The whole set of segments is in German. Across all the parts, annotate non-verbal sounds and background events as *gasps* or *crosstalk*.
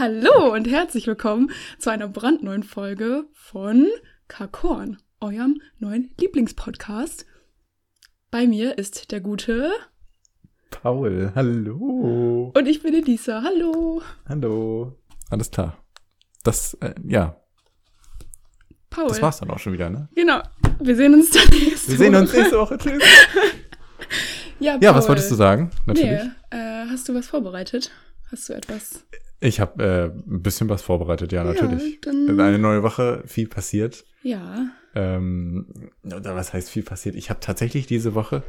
Hallo und herzlich willkommen zu einer brandneuen Folge von Kakorn, eurem neuen Lieblingspodcast. Bei mir ist der gute Paul, hallo. und ich bin Elisa. Hallo. Hallo. Alles klar. Das, äh, ja, Paul. das war's dann auch schon wieder, ne? Genau. Wir sehen uns dann nächste Wir sehen uns Woche. nächste Woche. Tschüss. *laughs* Ja, Ja, was Paul. wolltest du sagen? Natürlich. Nee, äh, hast du was vorbereitet? Hast du etwas? Ich habe äh, ein bisschen was vorbereitet, ja, natürlich. Ja, dann- Eine neue Woche, viel passiert. Ja. Ähm, oder was heißt viel passiert? Ich habe tatsächlich diese Woche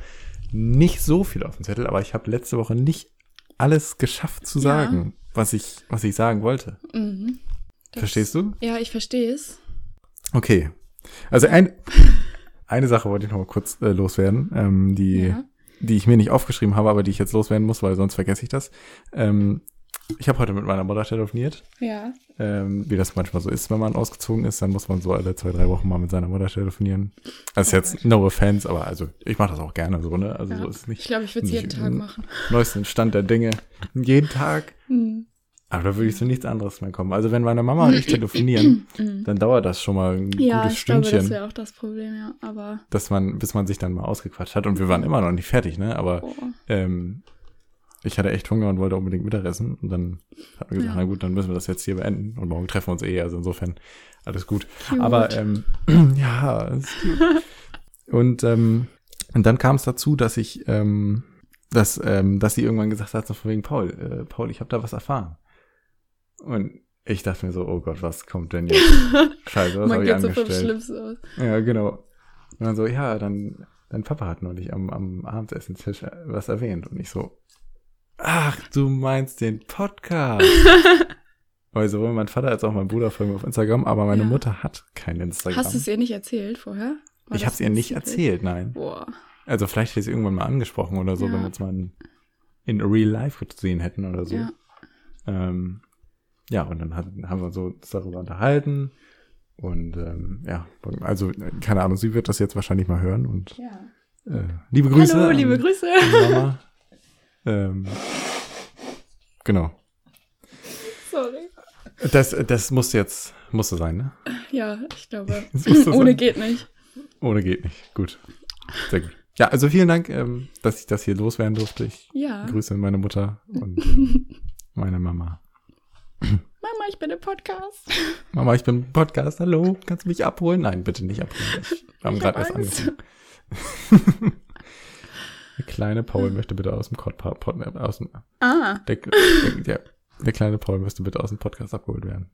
nicht so viel auf dem Zettel, aber ich habe letzte Woche nicht alles geschafft zu Ja. sagen, was ich, was ich sagen wollte. Mhm. Das- Verstehst du? Ja, ich verstehe es. Okay. Also ein, eine Sache wollte ich noch mal kurz äh, loswerden, ähm, die, Ja. die ich mir nicht aufgeschrieben habe, aber die ich jetzt loswerden muss, weil sonst vergesse ich das. Ähm, ich habe heute mit meiner Mutter telefoniert. Ja. Ähm, wie das manchmal so ist, wenn man ausgezogen ist, dann muss man so alle zwei, drei Wochen mal mit seiner Mutter telefonieren. Das ist Oh jetzt Gott. no offense, aber also ich mache das auch gerne so, ne? Also ja. so ist es ich nicht. glaube, ich würde es jeden nicht- Tag machen. Neuesten Stand der Dinge. Jeden Tag. Mhm. Aber da würde ich zu nichts anderes mehr kommen. Also wenn meine Mama und ich telefonieren, Mhm. dann dauert das schon mal ein Ja, gutes ich glaube, Stündchen. das wäre auch das Problem, ja. Aber dass man, bis man sich dann mal ausgequatscht hat. Und wir waren immer noch nicht fertig, ne? Aber oh, ähm, ich hatte echt Hunger und wollte unbedingt Mittagessen. Und dann hat man gesagt, Ja. na gut, dann müssen wir das jetzt hier beenden. Und morgen treffen wir uns eh. Also insofern alles gut. cute. Aber ähm, *clears throat* ja, ist gut. *laughs* und, ähm, und dann kam es dazu, dass ich, ähm, dass, ähm, dass sie irgendwann gesagt hat, so von wegen Paul, äh, Paul, ich habe da was erfahren. Und ich dachte mir so, oh Gott, was kommt denn jetzt? *laughs* Scheiße, was man habe ich geht so vom angestellt? Schlimmsten aus. Ja, genau. Und dann so, ja, dann, dein Papa hat neulich am, am Abendessenstisch was erwähnt. Und ich so, ach, du meinst den Podcast. *laughs* Weil sowohl mein Vater als auch mein Bruder folgen mir auf Instagram, aber meine Ja. Mutter hat kein Instagram. Hast du es ihr nicht erzählt vorher? War ich habe es ihr nicht erzählt, nein. Boah. Also vielleicht hätte ich es irgendwann mal angesprochen oder so, Ja. wenn wir uns mal in, in real life gesehen hätten oder so. Ja. Ähm, ja, und dann hat, haben wir uns so darüber unterhalten. Und ähm, ja, also keine Ahnung, sie wird das jetzt wahrscheinlich mal hören und ja. äh, liebe Grüße. Hallo, liebe Grüße. Mama. *laughs* ähm, genau. Sorry. Das, das musste jetzt, musste sein, ne? Ja, ich glaube. *laughs* Ohne sein. geht nicht. Ohne geht nicht. Gut. Sehr gut. Ja, also vielen Dank, ähm, dass ich das hier loswerden durfte. Ich Ja. grüße meine Mutter und *laughs* ähm, meine Mama. Mama, ich bin im Podcast. Mama, ich bin im Podcast. Hallo, kannst du mich abholen? Nein, bitte nicht abholen. Ich, wir haben gerade hab erst angefangen. *laughs* Der kleine Paul möchte bitte aus dem, Pod, aus dem Ah, der, der, der, der kleine Paul müsste bitte aus dem Podcast abgeholt werden.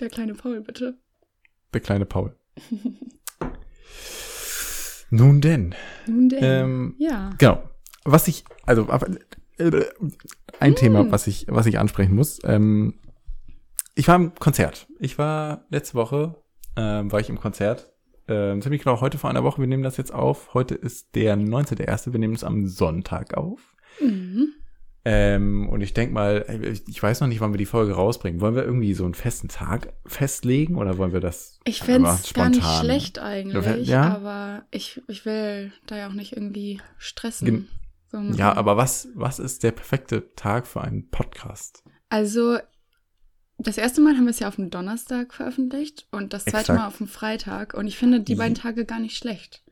der kleine Paul, bitte. Der kleine Paul. Nun denn, Nun denn. Ähm, ja. genau. Was ich, also äh, ein Mm. Thema, was ich, was ich ansprechen muss. Ähm, ich war im Konzert. Ich war letzte Woche, ähm, war ich im Konzert. Ähm, ziemlich genau heute vor einer Woche. Wir nehmen das jetzt auf. Heute ist der 19.1. Wir nehmen es am Sonntag auf. Mhm. Ähm, und ich denk mal, ich weiß noch nicht, wann wir die Folge rausbringen. Wollen wir irgendwie so einen festen Tag festlegen oder wollen wir das Ich fände es gar nicht schlecht eigentlich, Ja? aber ich, ich will da ja auch nicht irgendwie stressen. Gen- So, Ja, aber was, was ist der perfekte Tag für einen Podcast? Also, das erste Mal haben wir es ja auf dem Donnerstag veröffentlicht und das zweite Exakt. Mal auf dem Freitag. Und ich finde die Mhm. beiden Tage gar nicht schlecht.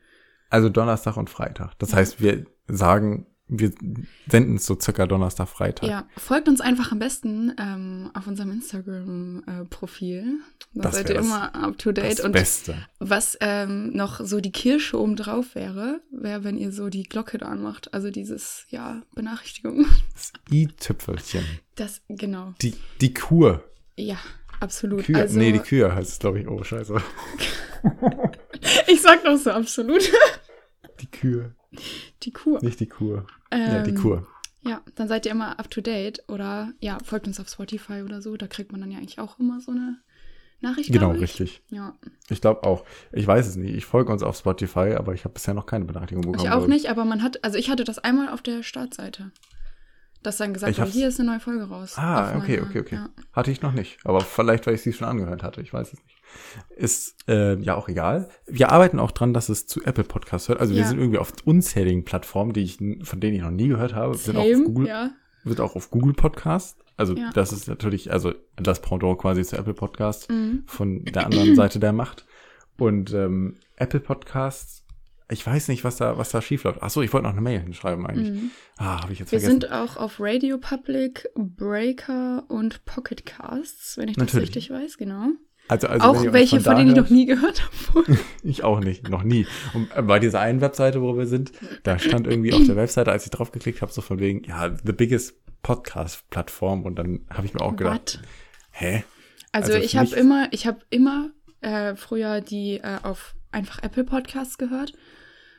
Also Donnerstag und Freitag. Das heißt, wir sagen, wir senden es so circa Donnerstag, Freitag. Ja, folgt uns einfach am besten ähm, auf unserem Instagram-Profil. da seid ihr immer up to date. Das und Beste. was ähm, noch so die Kirsche oben drauf wäre, wäre, wenn ihr so die Glocke da anmacht. Also dieses, ja, Benachrichtigung. Das i-Tüpfelchen. Das, genau. Die, die Kur. Ja, absolut. Kür. Also, nee, die Kür heißt es, glaube ich. Oh, scheiße. *laughs* ich sag doch so absolut. Die Kür. Die Kur. Nicht die Kur. ja, die Ähm, Kur. Ja, dann seid ihr immer up to date oder ja, folgt uns auf Spotify oder so. Da kriegt man dann ja eigentlich auch immer so eine Nachricht. Genau, richtig. Ja, Ich glaube auch. Ich weiß es nicht. Ich folge uns auf Spotify, aber ich habe bisher noch keine Benachrichtigung bekommen. ich auch nicht, aber man hat, also ich hatte das einmal auf der Startseite. Dass dann gesagt wurde, hier ist eine neue Folge raus. Ah, okay, meiner- okay, okay. Ja. Hatte ich noch nicht. Aber vielleicht, weil ich sie schon angehört hatte. Ich weiß es nicht. Ist äh, ja auch egal. Wir arbeiten auch dran, dass es zu Apple Podcasts hört. Also wir Ja. sind irgendwie auf unzähligen Plattformen, die ich, von denen ich noch nie gehört habe. Wir sind auch auf Same, Google, ja. wird auch auf Google Podcast Also Ja. das ist natürlich, also das Pendant quasi zu Apple Podcast Mhm. von der anderen Seite der Macht. Und ähm, Apple Podcasts, ich weiß nicht, was da, was da schief läuft. Ach so, ich wollte noch eine Mail hinschreiben eigentlich. Mhm. Ah, habe ich jetzt Wir vergessen. sind auch auf Radio Public, Breaker und Pocket Casts, wenn ich das Natürlich. richtig weiß, genau. Also, also auch welche, von von denen ich noch nie gehört habe. *laughs* Ich auch nicht, noch nie. Und bei dieser einen Webseite, wo wir sind, da stand irgendwie auf der Webseite, als ich drauf geklickt habe, so von wegen, ja, the biggest Podcast-Plattform. Und dann habe ich mir auch gedacht, What? hä? Also, Also ich habe immer, ich habe immer äh, früher die äh, auf einfach Apple Podcasts gehört.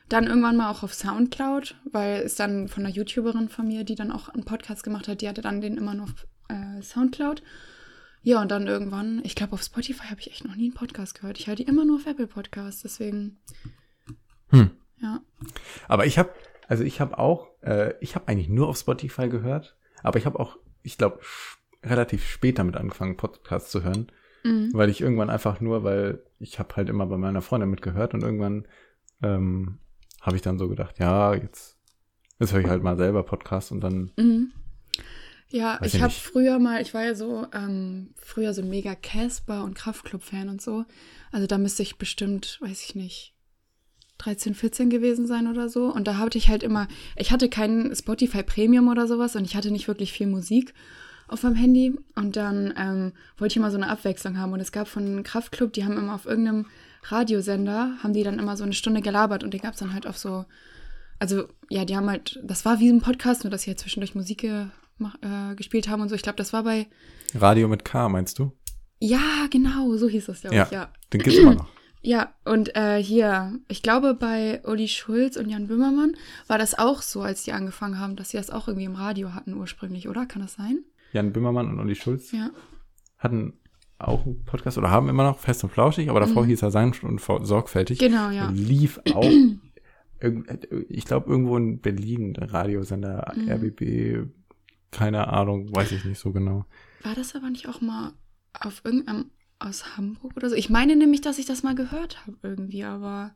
Dann irgendwann mal auch auf Soundcloud, weil es dann von einer YouTuberin von mir, die dann auch einen Podcast gemacht hat, die hatte dann den immer nur auf äh, Soundcloud. Ja, und dann irgendwann, ich glaube, auf Spotify habe ich echt noch nie einen Podcast gehört. Ich höre die immer nur auf Apple Podcasts, deswegen, Hm. ja. Aber ich habe, also ich habe auch, äh, ich habe eigentlich nur auf Spotify gehört, aber ich habe auch, ich glaube, relativ spät damit angefangen, Podcasts zu hören, Mhm. weil ich irgendwann einfach nur, weil ich habe halt immer bei meiner Freundin mitgehört und irgendwann ähm, habe ich dann so gedacht, ja, jetzt, jetzt höre ich halt mal selber Podcasts und dann, Mhm. Ja, Weiß ich habe früher mal, ich war ja so, ähm, früher so mega Casper und Kraftclub-Fan und so. Also da müsste ich bestimmt, weiß ich nicht, 13, 14 gewesen sein oder so. Und da hatte ich halt immer, ich hatte keinen Spotify Premium oder sowas und ich hatte nicht wirklich viel Musik auf meinem Handy. Und dann ähm, wollte ich immer so eine Abwechslung haben. Und es gab von Kraftclub, die haben immer auf irgendeinem Radiosender, haben die dann immer so eine Stunde gelabert und den gab es dann halt auf so, also ja, die haben halt, das war wie so ein Podcast, nur dass sie halt zwischendurch Musik äh, gespielt haben und so. Ich glaube, das war bei, Radio mit K, meinst du? ja, genau, so hieß das, glaube Ja. ich, ja. Den gibt's immer noch. *clears throat* Ja, und äh, hier, ich glaube, bei Uli Schulz und Jan Böhmermann war das auch so, als die angefangen haben, dass sie das auch irgendwie im Radio hatten ursprünglich, oder? Kann das sein? Jan Böhmermann und Uli Schulz Ja. hatten auch einen Podcast oder haben immer noch fest und flauschig, aber davor Mhm. hieß er sanft und sorgfältig. Genau, ja. Lief auch, *clears throat* irgend- ich glaube, irgendwo in Berlin, der Radiosender Mhm. RBB, keine Ahnung, weiß ich nicht so genau. War das aber nicht auch mal auf irgendeinem aus Hamburg oder so? Ich meine nämlich, dass ich das mal gehört habe irgendwie, aber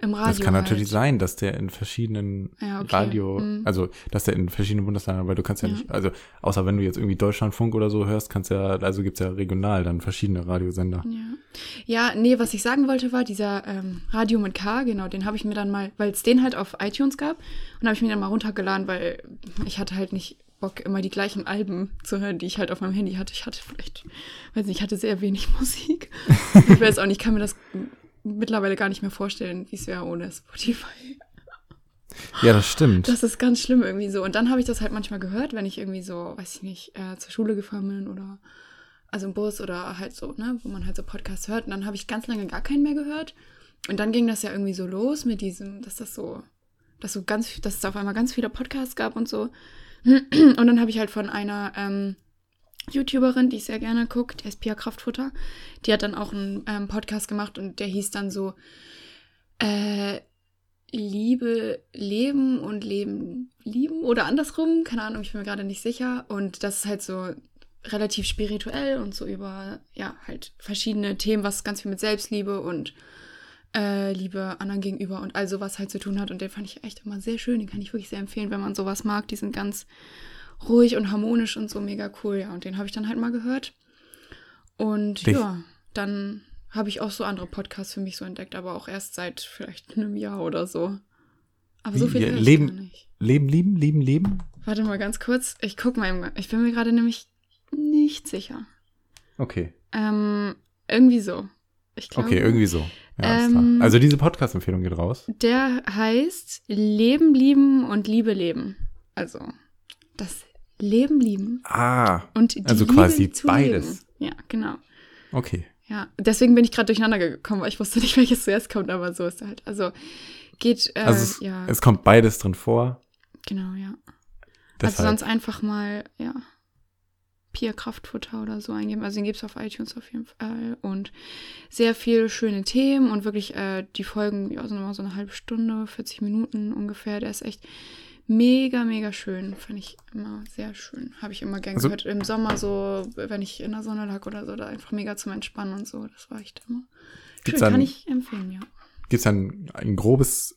im Radio. das kann natürlich halt. sein, dass der in verschiedenen Ja, okay. Radio, Mhm. also dass der in verschiedenen Bundesländern, weil du kannst ja, Ja. nicht, also außer wenn du jetzt irgendwie Deutschlandfunk oder so hörst, kannst ja, also gibt's ja regional dann verschiedene Radiosender. Ja. ja, nee, was ich sagen wollte war, dieser ähm, Radio mit K, genau, den habe ich mir dann mal, weil es den halt auf iTunes gab, und habe ich mir dann mal runtergeladen, weil ich hatte halt nicht Bock, immer die gleichen Alben zu hören, die ich halt auf meinem Handy hatte. Ich hatte vielleicht, weiß nicht, ich hatte sehr wenig *laughs* Musik. ich weiß auch nicht, ich kann mir das mittlerweile gar nicht mehr vorstellen, wie es wäre ohne Spotify. Ja, das stimmt. Das ist ganz schlimm irgendwie so. Und dann habe ich das halt manchmal gehört, wenn ich irgendwie so, weiß ich nicht, äh, zur Schule gefahren bin oder also im Bus oder halt so, ne, wo man halt so Podcasts hört. Und dann habe ich ganz lange gar keinen mehr gehört. Und dann ging das ja irgendwie so los mit diesem, dass das so, dass so ganz, dass es auf einmal ganz viele Podcasts gab und so. Und dann habe ich halt von einer ähm, YouTuberin, die ich sehr gerne gucke, die heißt Pia Kraftfutter, die hat dann auch einen ähm, Podcast gemacht und der hieß dann so, äh, Liebe, Leben und Leben, lieben oder andersrum, keine Ahnung, ich bin mir gerade nicht sicher. Und das ist halt so relativ spirituell und so über, ja, halt verschiedene Themen, was ganz viel mit Selbstliebe und äh, Liebe anderen gegenüber und all sowas halt zu tun hat. Und den fand ich echt immer sehr schön. Den kann ich wirklich sehr empfehlen, wenn man sowas mag. Die sind ganz ruhig und harmonisch und so mega cool. Ja, und den habe ich dann halt mal gehört. Und Dich- ja, dann habe ich auch so andere Podcasts für mich so entdeckt, aber auch erst seit vielleicht *laughs* einem Jahr oder so. Aber so viel ich leben-. Leben, lieben, lieben, leben? Warte mal ganz kurz. Ich guck mal. Im, ich bin mir gerade nämlich nicht sicher. Okay. Ähm, irgendwie so. Ich glaube. Okay, irgendwie so. Ja, Ähm. Also diese Podcast-Empfehlung geht raus. Der heißt Leben lieben und Liebe leben. Also das Leben lieben Ah, und die Also Liebe quasi beides. Leben. Ja, genau. okay. Ja, deswegen bin ich gerade durcheinander gekommen, weil ich wusste nicht, *laughs* welches zuerst kommt, aber so ist er halt. Also geht, äh, Also es, ja, es kommt beides drin vor. genau, ja. Deshalb. Also sonst einfach mal, ja, Pia Kraftfutter oder so eingeben. Also den gibt es auf iTunes auf jeden Fall. Und sehr viele schöne Themen und wirklich die die Folgen, ja, sind immer so eine halbe Stunde, 40 Minuten ungefähr. Der ist echt mega, mega schön. Fand ich immer sehr schön. Habe ich immer gern Also- gehört. Im Sommer so, wenn ich in der Sonne lag oder so, da einfach mega zum Entspannen und so. Das war echt immer. Schön, Gibt's kann dann- ich empfehlen, ja. Gibt es dann ein grobes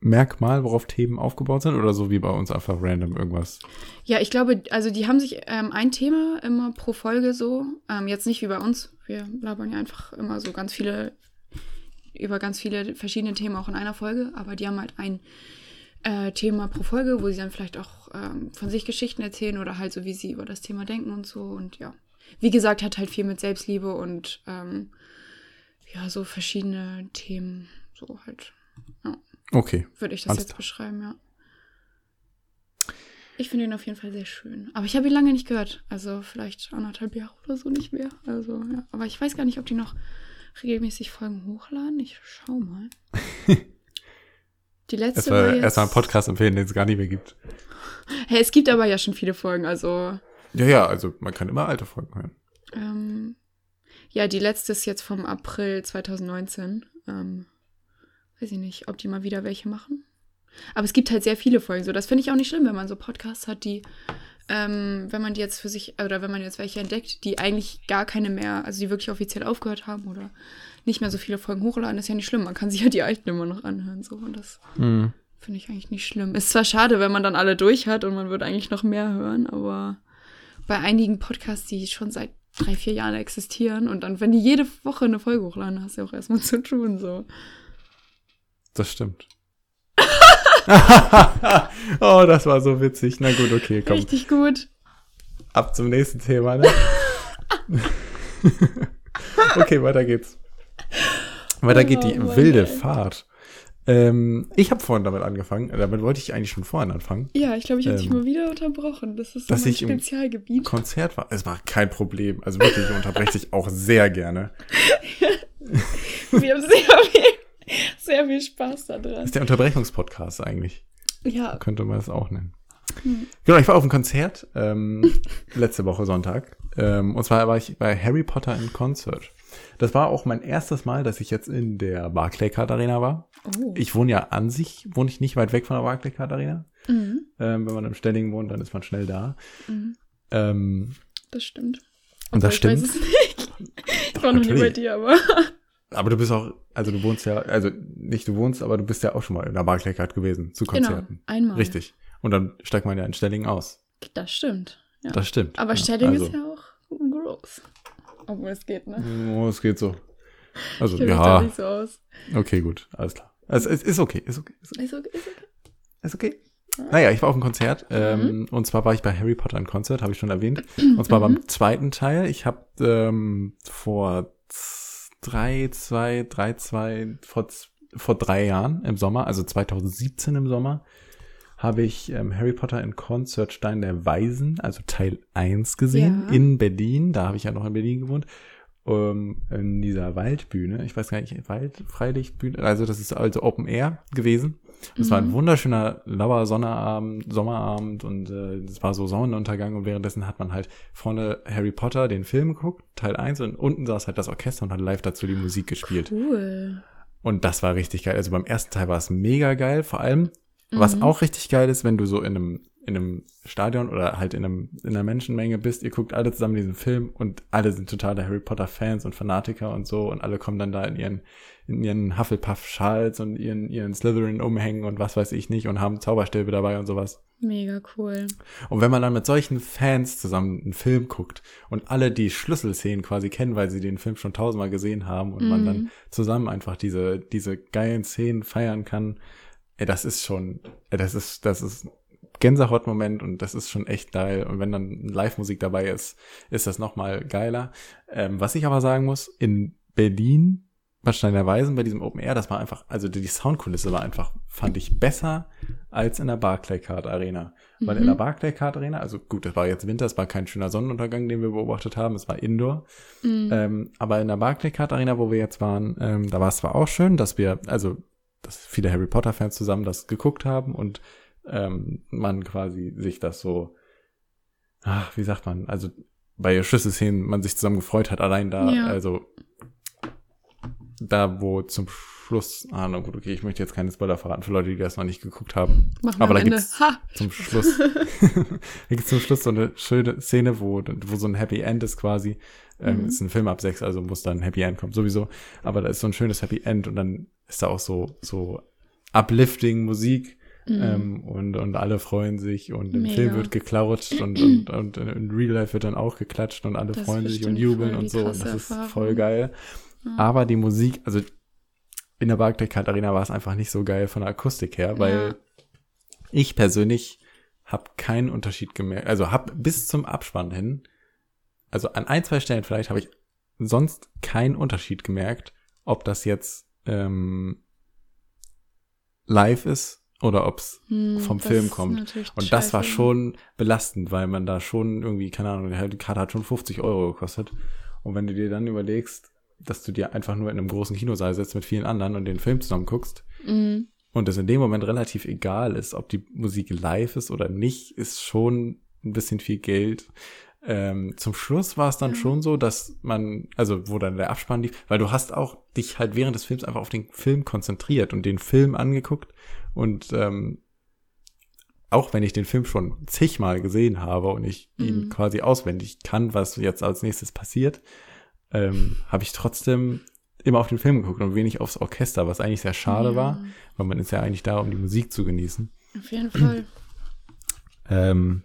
Merkmal, worauf Themen aufgebaut sind oder so wie bei uns einfach random irgendwas? Ja, ich glaube, also die haben sich ähm, ein Thema immer pro Folge so, ähm, jetzt nicht wie bei uns. Wir labern ja einfach immer so ganz viele, über ganz viele verschiedene Themen auch in einer Folge, aber die haben halt ein äh, Thema pro Folge, wo sie dann vielleicht auch ähm, von sich Geschichten erzählen oder halt so, wie sie über das Thema denken und so. Und ja, wie gesagt, hat halt viel mit Selbstliebe und ähm, ja, so verschiedene Themen, so halt. Ja. Okay. Würde ich das Alles jetzt beschreiben, ja. Ich finde ihn auf jeden Fall sehr schön. Aber ich habe ihn lange nicht gehört. Also vielleicht anderthalb Jahre oder so nicht mehr. Also, ja. Aber ich weiß gar nicht, ob die noch regelmäßig Folgen hochladen. Ich schau mal. *laughs* Die letzte war Erstmal jetzt... erstmal einen Podcast empfehlen, den es gar nicht mehr gibt. Hey, es gibt aber ja schon viele Folgen. Also, Ja, ja, also man kann immer alte Folgen hören. ähm, ja, die letzte ist jetzt vom April 2019. Ähm, weiß ich nicht, ob die mal wieder welche machen. Aber es gibt halt sehr viele Folgen. So, das finde ich auch nicht schlimm, wenn man so Podcasts hat, die, ähm, wenn man die jetzt für sich, oder wenn man jetzt welche entdeckt, die eigentlich gar keine mehr, also die wirklich offiziell aufgehört haben oder nicht mehr so viele Folgen hochladen, ist ja nicht schlimm. Man kann sich ja die alten immer noch anhören. So, und das Mhm. finde ich eigentlich nicht schlimm. Ist zwar schade, wenn man dann alle durch hat und man wird eigentlich noch mehr hören, aber bei einigen Podcasts, die schon seit drei, vier Jahren existieren und dann, wenn die jede Woche eine Folge hochladen, hast du ja auch erstmal *laughs* zu tun, so. Das stimmt. *laughs* oh, das war so witzig. Na gut, okay, komm. Richtig gut. Ab zum nächsten Thema, ne? *laughs* okay, weiter geht's. Weiter geht die Oh Mann, wilde ey. Fahrt. Ähm, ich habe vorhin damit angefangen. Damit wollte ich eigentlich schon vorhin anfangen. Ja, ich glaube, ich habe dich Ähm, mal wieder unterbrochen. Das ist so dass mein ich im- Spezialgebiet. Konzert war. Es war kein Problem. Also wirklich, ich unterbreche dich auch sehr gerne. *laughs* Wir haben sehr viel, *laughs* sehr viel Spaß da Das ist der Unterbrechungspodcast eigentlich. Ja. Könnte man das auch nennen. Hm. Genau, ich war auf einem Konzert ähm, *laughs* letzte Woche Sonntag. Ähm, und zwar war ich bei Harry Potter in Concert. Das war auch mein erstes Mal, dass ich jetzt in der Barclaycard Arena war. Oh. Ich wohne ja an sich, wohne ich nicht weit weg von der Barclaycard Arena. Mhm. Ähm, wenn man im Stellingen wohnt, dann ist man schnell da. Mhm. Ähm, Das stimmt. Und das Ich weiß stimmt. nicht. *laughs* Ich war noch nie bei dir, aber. Aber du bist auch, also du wohnst ja, also nicht du wohnst, aber du bist ja auch schon mal in der Barclaycard gewesen zu Genau, Konzerten. einmal. Richtig. Und dann steigt man ja in Stellingen aus. Das stimmt. Ja. Das stimmt. Aber Ja, Stelling also, ist ja auch groß. Obwohl es geht, ne? Oh, es geht so. Also, Ich ja, nicht so aus. okay, gut, alles klar. Also, es ist okay, ist okay, ist okay. Ist okay, ist okay. Ist okay. Naja, ich war auf einem Konzert ähm, und zwar war ich bei Harry Potter in Konzert, habe ich schon erwähnt. Und zwar Mhm. beim zweiten Teil. Ich habe ähm, vor drei, zwei, drei, zwei, vor, vor drei Jahren im Sommer, also 2017 im Sommer, habe ich ähm, Harry Potter in Concert Stein der Weisen, also Teil 1 gesehen, Ja. in Berlin. Da habe ich ja noch in Berlin gewohnt. Ähm, in dieser Waldbühne, ich weiß gar nicht, Wald, Freilichtbühne, also das ist also Open Air gewesen. Es war ein Mhm. wunderschöner, lauer Sonnabend, Sommerabend und äh, es war so Sonnenuntergang und währenddessen hat man halt vorne Harry Potter den Film geguckt, Teil 1 und unten saß halt das Orchester und hat live dazu die Musik gespielt. Cool. Und das war richtig geil. Also beim ersten Teil war es mega geil, vor allem, was Mhm. auch richtig geil ist, wenn du so in einem, in einem Stadion oder halt in, einem, in einer Menschenmenge bist, ihr guckt alle zusammen diesen Film und alle sind totale Harry Potter Fans und Fanatiker und so und alle kommen dann da in ihren, in ihren Hufflepuff-Schals und ihren, ihren Slytherin-Umhängen und was weiß ich nicht und haben Zauberstäbe dabei und sowas. Mega cool. Und wenn man dann mit solchen Fans zusammen einen Film guckt und alle die Schlüsselszenen quasi kennen, weil sie den Film schon tausendmal gesehen haben und man Mhm. dann zusammen einfach diese, diese geilen Szenen feiern kann, ey, das ist schon, ey, das ist, das ist Gänsehautmoment und das ist schon echt geil. Und wenn dann Live-Musik dabei ist, ist das nochmal geiler. Ähm, was ich aber sagen muss, in Berlin, bei Steiner Weisen, bei diesem Open Air, das war einfach, also die Soundkulisse war einfach, fand ich besser als in der Barclaycard Arena. Weil in Mhm. der Barclaycard Arena, also gut, es war jetzt Winter, es war kein schöner Sonnenuntergang, den wir beobachtet haben, es war Indoor. Mhm. Ähm, aber in der Barclaycard Arena, wo wir jetzt waren, ähm, da war es zwar auch schön, dass wir, also, dass viele Harry Potter Fans zusammen das geguckt haben und ähm, man quasi sich das so, ach, wie sagt man, also bei Schlüsselszenen man sich zusammen gefreut hat, allein da, Ja. also da, wo zum Schluss, ah, na gut, okay, ich möchte jetzt keine Spoiler verraten für Leute, die das noch nicht geguckt haben. Machen aber da Ende. gibt's- Ha! Zum Schluss, *laughs* da gibt's zum Schluss so eine schöne Szene, wo, wo so ein Happy End ist quasi. Ähm, Mhm. Ist ein Film ab sechs, also muss dann ein Happy End kommen, sowieso. Aber da ist so ein schönes Happy End und dann ist da auch so, so uplifting Musik. Mhm. Ähm, und, und alle freuen sich und im Mega. Film wird geklatscht und, *clears throat* und, und in Real Life wird dann auch geklatscht und alle Das freuen sich und jubeln und so. Und das ist Erfahrung. voll geil. Ja. Aber die Musik, also in der Barclaycard Arena war es einfach nicht so geil von der Akustik her, weil Ja. ich persönlich habe keinen Unterschied gemerkt. Also habe bis zum Abspann hin, also an ein, zwei Stellen vielleicht habe ich sonst keinen Unterschied gemerkt, ob das jetzt ähm, live ist oder ob's Hm, vom Film kommt. und das war schon belastend, weil man da schon irgendwie, keine Ahnung, die Karte hat schon 50 Euro gekostet. Und wenn du dir dann überlegst, dass du dir einfach nur in einem großen Kinosaal setzt mit vielen anderen und den Film zusammen guckst Mhm. und es in dem Moment relativ egal ist, ob die Musik live ist oder nicht, ist schon ein bisschen viel Geld. Ähm, zum Schluss war es dann Ja. schon so, dass man, also wo dann der Abspann lief, weil du hast auch dich halt während des Films einfach auf den Film konzentriert und den Film angeguckt und ähm, auch wenn ich den Film schon zigmal gesehen habe und ich ihn Mhm. quasi auswendig kann, was jetzt als nächstes passiert, ähm, habe ich trotzdem immer auf den Film geguckt und wenig aufs Orchester, was eigentlich sehr schade Ja, war, weil man ist ja eigentlich da, um die Musik zu genießen. Auf jeden Fall. *clears throat* Ähm,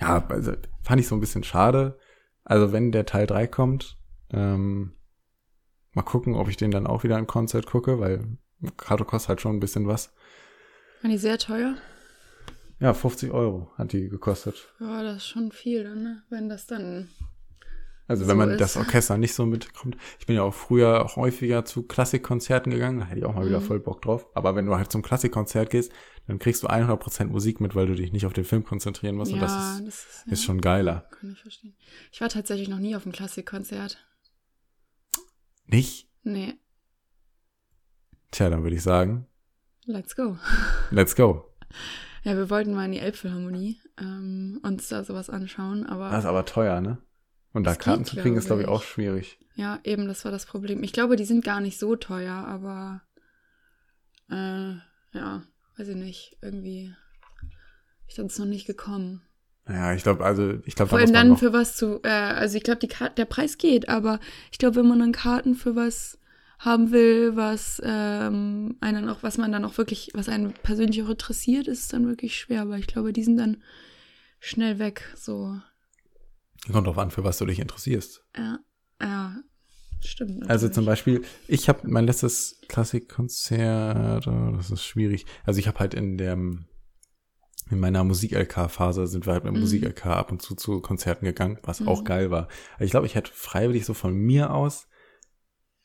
ja, also fand ich so ein bisschen schade. Also wenn der Teil 3 kommt, ähm, mal gucken, ob ich den dann auch wieder im Konzert gucke, weil Karte kostet halt schon ein bisschen was. Waren die sehr teuer? Ja, 50 Euro hat die gekostet. Ja, das ist schon viel, dann, ne? wenn das dann. Also So wenn man ist. das Orchester nicht so mitkommt. Ich bin ja auch früher auch häufiger zu Klassikkonzerten gegangen, da hätte ich auch mal wieder Mhm. voll Bock drauf. Aber wenn du halt zum Klassikkonzert gehst, dann kriegst du 100% Musik mit, weil du dich nicht auf den Film konzentrieren musst. ja, und das ist, das ist, ist ja, schon geiler. Kann ich verstehen. Ich war tatsächlich noch nie auf einem Klassikkonzert. Nicht? Nee, Tja, dann würde ich sagen, let's go. let's go. *laughs* Ja, wir wollten mal in die Elbphilharmonie ähm, uns da sowas anschauen, aber Das ist aber teuer, ne? Und da Karten zu kriegen, ist, glaube ich, auch schwierig. ja, eben, das war das Problem. Ich glaube, die sind gar nicht so teuer, aber äh, ja, weiß ich nicht, irgendwie ich dann noch nicht gekommen. Ja, ich glaube, also, ich glaube, Vor allem dann für was zu, äh, also ich glaube, der Preis geht, aber ich glaube, wenn man dann Karten für was haben will, was ähm, einen auch, was man dann auch wirklich, was einen persönlich auch interessiert, ist dann wirklich schwer, weil ich glaube, die sind dann schnell weg, so, kommt drauf an, für was du dich interessierst. ja, ja, stimmt. Also natürlich. zum Beispiel, ich habe mein letztes Klassikkonzert, oh, das ist schwierig. Also ich habe halt in dem, in meiner Musik-LK-Phase sind wir halt mit Mhm. Musik-LK ab und zu zu Konzerten gegangen, was Mhm. auch geil war. Also ich glaube, ich hätte freiwillig so von mir aus,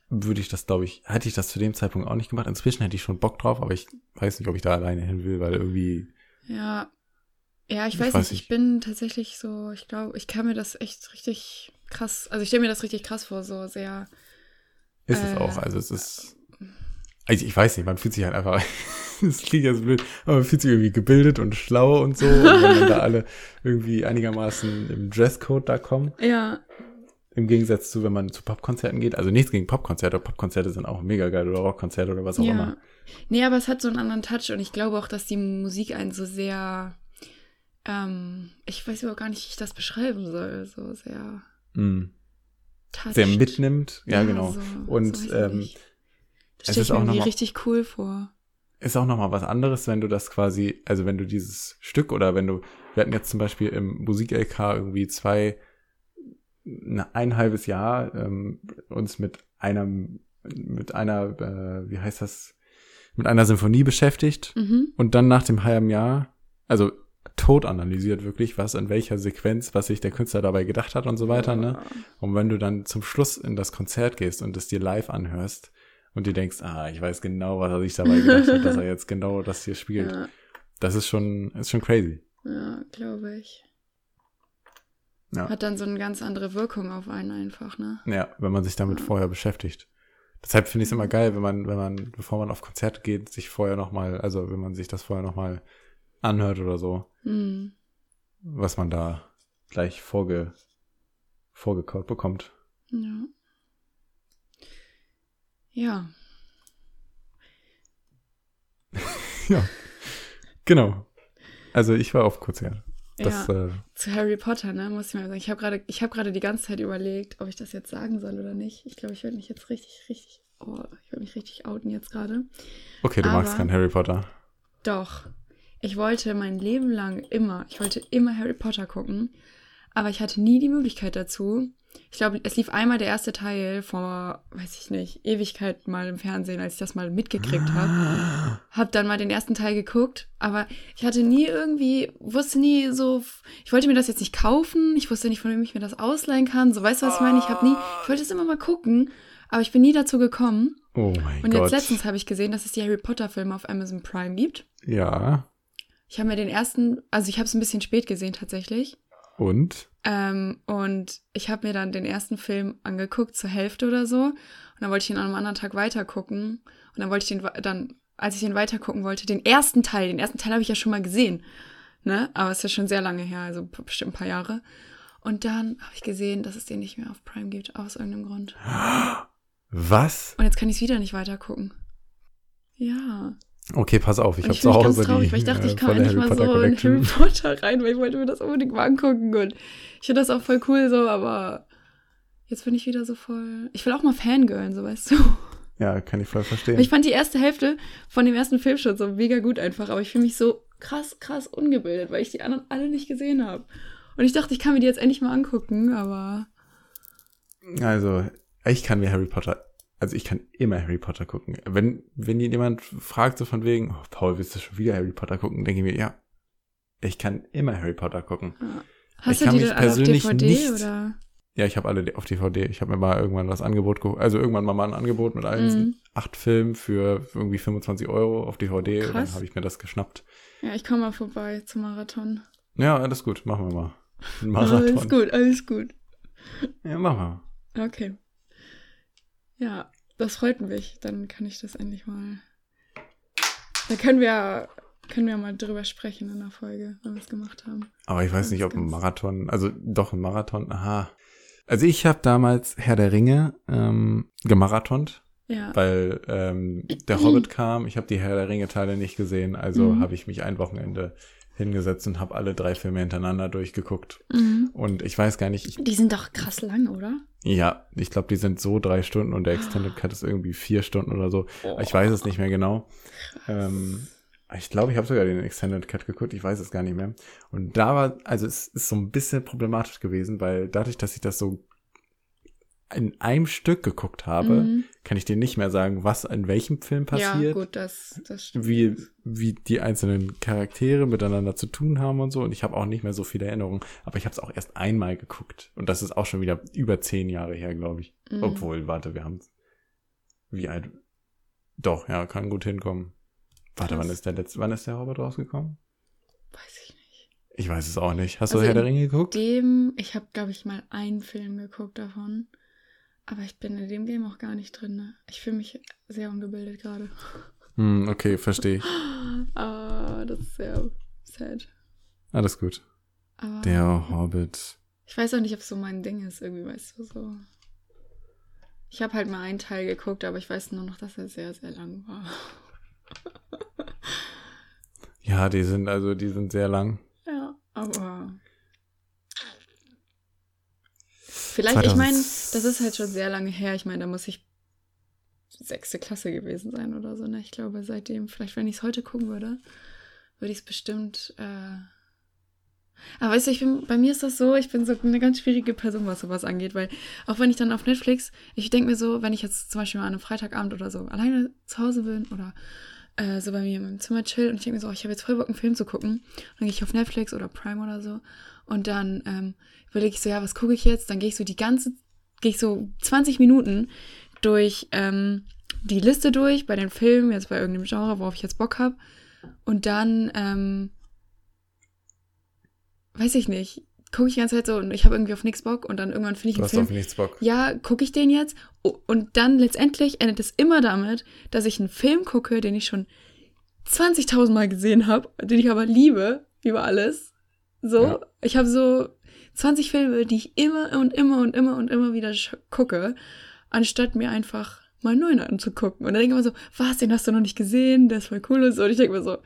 würde ich das, glaube ich, hätte ich das zu dem Zeitpunkt auch nicht gemacht. Inzwischen hätte ich schon Bock drauf, aber ich weiß nicht, ob ich da alleine hin will, weil irgendwie, Ja. Ja, ich Ich weiß, weiß nicht, ich bin tatsächlich so, ich glaube, ich kann mir das echt richtig krass, also ich stelle mir das richtig krass vor, so sehr, ist es Äh, auch. Also es ist, also ich weiß nicht, man fühlt sich halt einfach, *laughs* das klingt jetzt blöd, aber man fühlt sich irgendwie gebildet und schlau und so. Und wenn dann da *laughs* alle irgendwie einigermaßen im Dresscode da kommen. ja, Im Gegensatz zu, wenn man zu Popkonzerten geht. Also nichts gegen Popkonzerte. Popkonzerte sind auch mega geil oder Rockkonzerte oder was auch ja. immer. Nee, aber es hat so einen anderen Touch und ich glaube auch, dass die Musik einen so sehr, ähm, ich weiß überhaupt gar nicht, wie ich das beschreiben soll, so sehr Mm. touched. Sehr mitnimmt. Ja, genau. So, Und, so ähm, das stelle ich mir irgendwie richtig cool vor. ist auch nochmal was anderes, wenn du das quasi, also wenn du dieses Stück oder wenn du, wir hatten jetzt zum Beispiel im Musik-LK irgendwie zwei, ein halbes Jahr ähm, uns mit einem, mit einer, äh, wie heißt das, mit einer Symphonie beschäftigt Mhm. und dann nach dem halben Jahr, also tot analysiert wirklich, was in welcher Sequenz, was sich der Künstler dabei gedacht hat und so weiter, ne? Und wenn du dann zum Schluss in das Konzert gehst und es dir live anhörst und dir denkst, ah, ich weiß genau, was er sich dabei gedacht hat, dass er *laughs* jetzt genau das hier spielt. Ja, Das ist schon, ist schon crazy. ja glaube ich. Ja. Hat dann so eine ganz andere Wirkung auf einen einfach, ne? Ja, wenn man sich damit Ja. vorher beschäftigt. Deshalb finde ich es immer geil, wenn man, wenn man, bevor man auf Konzerte geht, sich vorher nochmal, also wenn man sich das vorher nochmal anhört oder so, Hm. was man da gleich vorge, vorgekaut bekommt. Ja. Ja. *laughs* Ja. Genau. Also ich war auf Konzert. Das, ja. äh, Zu Harry Potter, ne, muss ich mal sagen. Ich habe gerade, ich gerade die ganze Zeit überlegt, ob ich das jetzt sagen soll oder nicht. Ich glaube, ich werde mich jetzt richtig, richtig Oh, ich will mich richtig outen jetzt gerade. Okay, du magst Aber- keinen Harry Potter. Doch. Ich wollte mein Leben lang immer, ich wollte immer Harry Potter gucken, aber ich hatte nie die Möglichkeit dazu. Ich glaube, es lief einmal der erste Teil vor, weiß ich nicht, Ewigkeit mal im Fernsehen, als ich das mal mitgekriegt habe. Hab dann mal den ersten Teil geguckt, aber ich hatte nie irgendwie, wusste nie so, ich wollte mir das jetzt nicht kaufen, ich wusste nicht, von wem ich mir das ausleihen kann. So, weißt du, was ich meine? Ich habe nie, ich wollte es immer mal gucken, aber ich bin nie dazu gekommen. Oh mein Und Gott. jetzt letztens habe ich gesehen, dass es die Harry Potter Filme auf Amazon Prime gibt. Ja. Ich habe mir den ersten, also ich habe es ein bisschen spät gesehen tatsächlich. Und? Ähm, und ich habe mir dann den ersten Film angeguckt, zur Hälfte oder so. Und dann wollte ich ihn an einem anderen Tag weitergucken. Und dann wollte ich den dann, als ich den weitergucken wollte, den ersten Teil, den ersten Teil habe ich ja schon mal gesehen. Ne? Aber es ist ja schon sehr lange her, also bestimmt ein paar Jahre. Und dann habe ich gesehen, dass es den nicht mehr auf Prime gibt, aus irgendeinem Grund. *gasps* Was? Und jetzt kann ich es wieder nicht weitergucken. Ja. Okay, pass auf, ich habe zu Hause ganz traurig, die weil ich dachte, äh, ich kann endlich mal so in. Harry Potter rein, weil ich wollte mir das unbedingt mal angucken. Und ich finde das auch voll cool so, aber jetzt bin ich wieder so voll. Ich will auch mal Fangirlen, so weißt du. Ja, kann ich voll verstehen. Ich fand die erste Hälfte von dem ersten Film schon so mega gut einfach, aber ich fühle mich so krass, krass ungebildet, weil ich die anderen alle nicht gesehen habe. Und ich dachte, ich kann mir die jetzt endlich mal angucken, aber Also, ich kann mir Harry Potter, also ich kann immer Harry Potter gucken. Wenn, wenn jemand fragt so von wegen, oh, Paul, willst du schon wieder Harry Potter gucken, denke ich mir, ja, ich kann immer Harry Potter gucken. hast Ich du kann die mich alle auf persönlich DVD nicht- oder? Ja, ich habe alle auf DVD. Ich habe mir mal irgendwann das Angebot geguckt, also irgendwann mal, mal ein Angebot mit allen Mhm. acht Filmen für irgendwie 25 Euro auf DVD und dann Krass. habe ich mir das geschnappt. Ja, ich komme mal vorbei zum Marathon. Ja, alles gut, machen wir mal. Ein *laughs* Alles Marathon. gut, alles gut. Ja, machen wir. Okay. Ja, das freut mich. Dann kann ich das endlich mal. Da können wir, können wir mal drüber sprechen in der Folge, wenn wir es gemacht haben. Aber ich weiß nicht, ob ein Marathon, also doch ein Marathon, aha. Also ich habe damals Herr der Ringe ähm, gemarathont, Ja. weil ähm, der Hobbit kam. Ich habe die Herr der Ringe Teile nicht gesehen, also Mhm. habe ich mich ein Wochenende hingesetzt und habe alle drei Filme hintereinander durchgeguckt. Mhm. Und ich weiß gar nicht, ich, Die sind doch krass lang, oder? ja, ich glaube, die sind so drei Stunden und der Extended Cut ist irgendwie vier Stunden oder so. Oh. Ich weiß es nicht mehr genau. Ähm, ich glaube, ich habe sogar den Extended Cut geguckt, ich weiß es gar nicht mehr. Und da war, also es ist so ein bisschen problematisch gewesen, weil dadurch, dass ich das so in einem Stück geguckt habe, Mhm. kann ich dir nicht mehr sagen, was in welchem Film Ja, passiert, gut, das, das stimmt. wie, wie die einzelnen Charaktere miteinander zu tun haben und so. Und ich habe auch nicht mehr so viele Erinnerungen, aber ich habe es auch erst einmal geguckt. Und das ist auch schon wieder über zehn Jahre her, glaube ich. Mhm. Obwohl, warte, wir haben wie alt? Doch, ja, kann gut hinkommen. Warte, Krass. wann ist der letzte, wann ist der Hobbit rausgekommen? Weiß ich nicht. Ich weiß es auch nicht. Hast Also du Herr der in Ringe geguckt? Dem, ich habe, glaube ich, mal einen Film geguckt davon. Aber ich bin in dem Game auch gar nicht drin. Ne? Ich fühle mich sehr ungebildet gerade. Hm, okay, verstehe ich. *laughs* Ah, das ist sehr sad. Alles gut. Aber Der Hobbit. ich weiß auch nicht, ob es so mein Ding ist, irgendwie, weißt du, so. Ich habe halt mal einen Teil geguckt, aber ich weiß nur noch, dass er sehr, sehr lang war. Ja, die sind, also, die sind sehr lang. Ja, aber. Vielleicht, 2000 ich meine, das ist halt schon sehr lange her. Ich meine, da muss ich sechste Klasse gewesen sein oder so. Ne? Ich glaube, seitdem, vielleicht, wenn ich es heute gucken würde, würde ich es bestimmt. Äh... Aber weißt du, ich bin, bei mir ist das so, ich bin so eine ganz schwierige Person, was sowas angeht, weil auch wenn ich dann auf Netflix, ich denke mir so, wenn ich jetzt zum Beispiel mal an einem Freitagabend oder so alleine zu Hause bin oder äh, so bei mir im Zimmer chill und ich denke mir so, oh, ich habe jetzt voll Bock, einen Film zu gucken. Dann gehe ich auf Netflix oder Prime oder so und dann ähm, überlege ich so, ja, was gucke ich jetzt? Dann gehe ich so die ganze, gehe ich so 20 Minuten durch ähm, die Liste durch bei den Filmen, jetzt bei irgendeinem Genre, worauf ich jetzt Bock habe. Und dann, ähm, weiß ich nicht, gucke ich die ganze Zeit so und ich habe irgendwie auf nichts Bock und dann irgendwann finde ich Du einen hast Film auf nichts Bock. ja, gucke ich den jetzt? Und dann letztendlich endet es immer damit, dass ich einen Film gucke, den ich schon 20.000 Mal gesehen habe, den ich aber liebe, über alles. So, Ja. ich habe so 20 Filme, die ich immer und immer und immer und immer wieder gucke, anstatt mir einfach mal einen neuen anzugucken. Und dann denke ich immer so, was, den hast du noch nicht gesehen, der ist voll cool und so. Und ich denke mir so,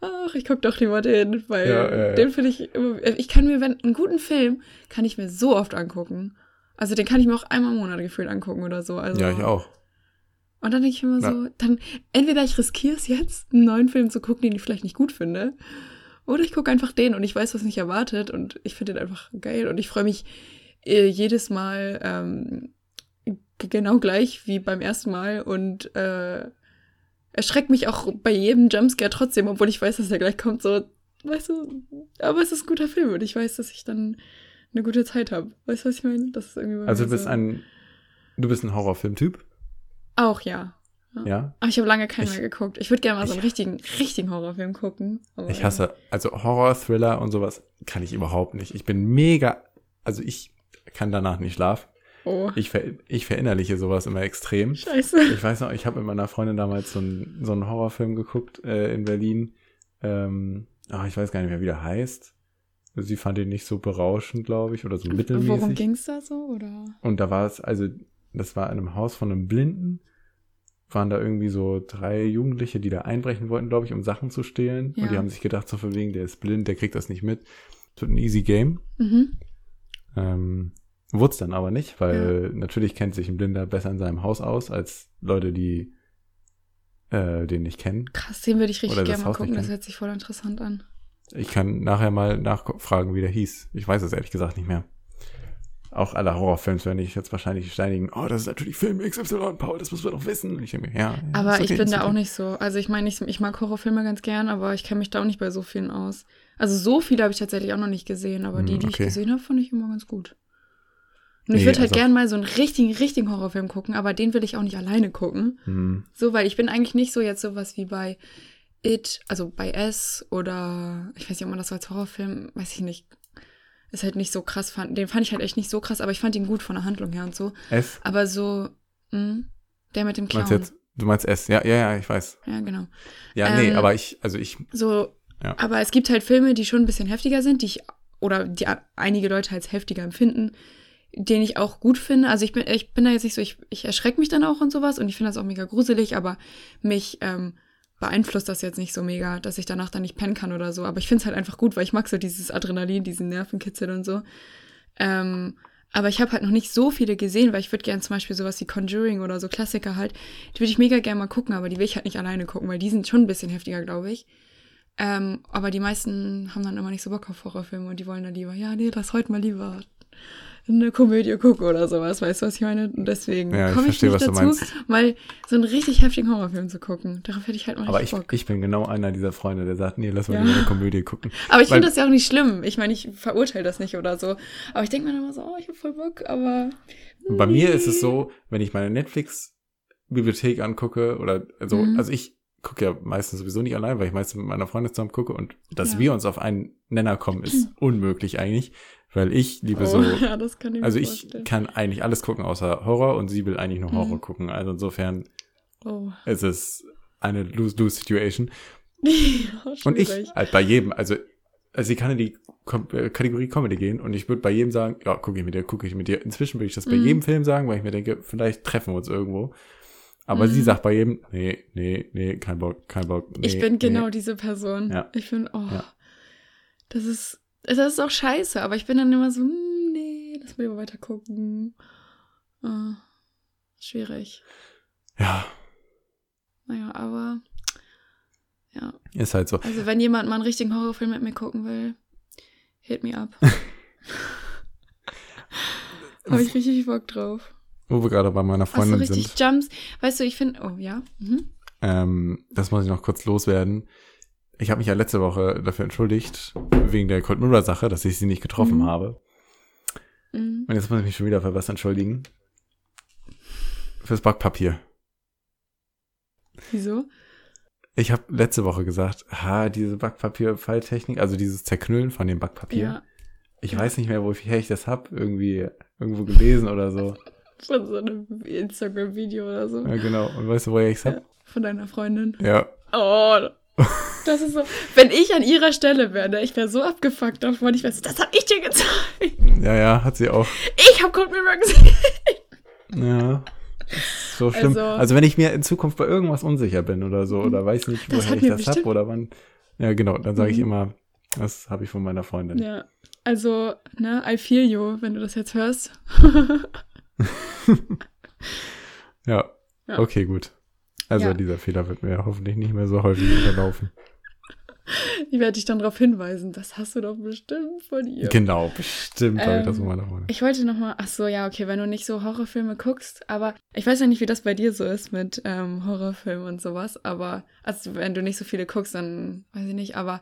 ach, ich guck doch lieber den, weil Ja, ja, den finde ich immer, ich kann mir, wenn, einen guten Film kann ich mir so oft angucken. Also den kann ich mir auch einmal im Monat gefühlt angucken oder so. Also, Ja, ich auch. Und dann denke ich immer Ja. so, dann entweder ich riskiere es jetzt, einen neuen Film zu gucken, den ich vielleicht nicht gut finde, oder ich gucke einfach den und ich weiß, was mich erwartet und ich finde den einfach geil und ich freue mich äh, jedes Mal ähm, genau gleich wie beim ersten Mal und äh, erschreckt mich auch bei jedem Jumpscare trotzdem, obwohl ich weiß, dass der gleich kommt, so, weißt du, aber es ist ein guter Film und ich weiß, dass ich dann eine gute Zeit habe. Weißt du, was ich meine? Das ist irgendwie Also du bist so. ein, du bist ein Horrorfilmtyp, Auch ja. Ja? Aber ich habe lange keinen Ich- mehr geguckt. Ich würde gerne mal so einen ich- richtigen, richtigen Horrorfilm gucken. Ich hasse, also Horror, Thriller und sowas kann ich überhaupt nicht. Ich bin mega, also ich kann danach nicht schlafen. Oh, Ich, ver, ich verinnerliche sowas immer extrem. scheiße. Ich weiß noch, ich habe mit meiner Freundin damals so einen, so einen Horrorfilm geguckt äh, in Berlin. Ähm, ach, ich weiß gar nicht mehr, wie der heißt. Sie fand ihn nicht so berauschend, glaube ich, oder so mittelmäßig. Worum ging's da so? Oder? Und da war es, also, das war in einem Haus von einem Blinden. Waren da irgendwie so drei Jugendliche, die da einbrechen wollten, glaube ich, um Sachen zu stehlen. Ja. Und die haben sich gedacht, so von wegen, der ist blind, der kriegt das nicht mit. Wird ein easy Game. Mhm. Ähm, Wurde es dann aber nicht, weil natürlich kennt sich ein Blinder besser in seinem Haus aus als Leute, die äh, den nicht kennen. Krass, den würde ich richtig gerne mal Haus gucken. Das hört sich voll interessant an. Ich kann nachher mal nachfragen, wie der hieß. Ich weiß es ehrlich gesagt nicht mehr. Auch alle Horrorfilms werden ich jetzt wahrscheinlich steinigen. Oh, das ist natürlich Film XY, Paul, das müssen wir doch wissen. Ich denke ja. ja, Aber okay, ich bin da okay. auch nicht so. Also ich meine, ich, ich mag Horrorfilme ganz gern, aber ich kenne mich da auch nicht bei so vielen aus. Also so viele habe ich tatsächlich auch noch nicht gesehen, aber die, Hm, die okay. ich gesehen habe, fand ich immer ganz gut. Und ich Nee, würde halt also- gern mal so einen richtigen, richtigen Horrorfilm gucken, aber den will ich auch nicht alleine gucken. Hm. So, weil ich bin eigentlich nicht so jetzt sowas wie bei It, also bei S oder ich weiß nicht, ob man das so als Horrorfilm, weiß ich nicht, ist halt nicht so krass fand. Den fand ich halt echt nicht so krass, aber ich fand ihn gut von der Handlung her und so. S? Aber so, mh, der mit dem Clown. Meinst du jetzt? Du meinst S? Ja, ja, ja, ich weiß. Ja, genau. Ja, nee, Ähm, aber ich, also ich, So, Ja. aber es gibt halt Filme, die schon ein bisschen heftiger sind, die ich, oder die einige Leute als heftiger empfinden, den ich auch gut finde. Also ich bin, ich bin da jetzt nicht so, ich, ich erschrecke mich dann auch und sowas und ich finde das auch mega gruselig, aber mich ähm, beeinflusst das jetzt nicht so mega, dass ich danach dann nicht pennen kann oder so. Aber ich finde es halt einfach gut, weil ich mag so dieses Adrenalin, diesen Nervenkitzel und so. Ähm, aber ich habe halt noch nicht so viele gesehen, weil ich würde gerne zum Beispiel sowas wie Conjuring oder so Klassiker halt, die würde ich mega gerne mal gucken, aber die will ich halt nicht alleine gucken, weil die sind schon ein bisschen heftiger, glaube ich. Ähm, aber die meisten haben dann immer nicht so Bock auf Horrorfilme und die wollen dann lieber, ja, nee, lass heute mal lieber eine Komödie gucken oder sowas, weißt du, was ich meine? Und deswegen Ja, ich komme ich, verstehe, nicht dazu, mal so einen richtig heftigen Horrorfilm zu gucken. Darauf hätte ich halt mal aber ich, Bock. ich bin genau einer dieser Freunde, der sagt, nee, lass mal Ja. eine Komödie gucken. *laughs* aber ich finde das ja auch nicht schlimm. Ich meine, ich verurteile das nicht oder so. Aber ich denke mir dann immer so, oh, ich habe voll Bock, aber. Und bei mir ist es so, wenn ich meine Netflix-Bibliothek angucke oder so, Mhm. also ich gucke ja meistens sowieso nicht allein, weil ich meistens mit meiner Freundin zusammen gucke und dass Ja. wir uns auf einen Nenner kommen, ist *clears throat* unmöglich eigentlich, weil ich liebe so, oh, *laughs* ja, das kann ich also ich vorstellen. kann eigentlich alles gucken außer Horror und sie will eigentlich nur Horror Mhm. gucken. Also insofern Oh. ist es eine Lose-Lose-Situation. *laughs* ja, Und ich halt bei jedem, also, also sie kann in die Kom äh, Kategorie Comedy gehen und ich würde bei jedem sagen, ja, gucke ich mit dir, gucke ich mit dir. Inzwischen würde ich das bei Mhm. jedem Film sagen, weil ich mir denke, vielleicht treffen wir uns irgendwo. Aber Mhm. sie sagt bei jedem, nee, nee, nee, kein Bock, kein Bock. Nee, ich bin genau Nee. diese Person. Ja. Ich bin, oh, Ja. das ist, das ist auch scheiße, aber ich bin dann immer so, hm, nee, lass mal lieber weiter gucken. Ah, schwierig. Ja, Naja, aber, ja. ist halt so. Also, wenn jemand mal einen richtigen Horrorfilm mit mir gucken will, hit me up. *laughs* Habe ich richtig Bock drauf. Wo wir gerade bei meiner Ach so, Freundin richtig sind, Jumps. Weißt du, ich finde, oh ja. Mhm. ähm, das muss ich noch kurz loswerden. Ich habe mich ja letzte Woche dafür entschuldigt, wegen der Cold Mirror Sache, dass ich sie nicht getroffen Mhm. habe. Mhm. Und jetzt muss ich mich schon wieder für was entschuldigen. Fürs Backpapier. Wieso? Ich habe letzte Woche gesagt, ha, diese Backpapier-Falltechnik, also dieses Zerknüllen von dem Backpapier. Ja. Ich ja. weiß nicht mehr, woher ich das hab, irgendwie irgendwo gelesen oder so. *laughs* Von so einem Instagram-Video oder so. Ja, genau. Und weißt du, woher ich's hab? Von deiner Freundin. Ja. Oh, das ist so. *laughs* Wenn ich an ihrer Stelle wäre, ne, ich wäre so abgefuckt davon. Ich wäre so, das hab ich dir gezeigt. Ja, ja, hat sie auch. Ich hab Cold Mirror gesehen. Ja. So schlimm. Also, Also- wenn ich mir in Zukunft bei irgendwas unsicher bin oder so, oder weiß nicht, woher ich das bestimmt- hab oder wann. Ja, genau, dann sage ich Mhm. immer, das habe ich von meiner Freundin. Ja. Also, ne, I feel you, wenn du das jetzt hörst. *laughs* Ja. Ja. Okay, gut. Also Ja. dieser Fehler wird mir hoffentlich nicht mehr so häufig unterlaufen. *laughs* Ich werde dich dann darauf hinweisen. Das hast du doch bestimmt von ihr. Genau, bestimmt habe ich das Ähm, von meiner Freundin. Ich wollte noch mal, ach so, ja, okay, wenn du nicht so Horrorfilme guckst, aber ich weiß ja nicht, wie das bei dir so ist mit ähm, Horrorfilmen und sowas, aber also wenn du nicht so viele guckst, dann weiß ich nicht, aber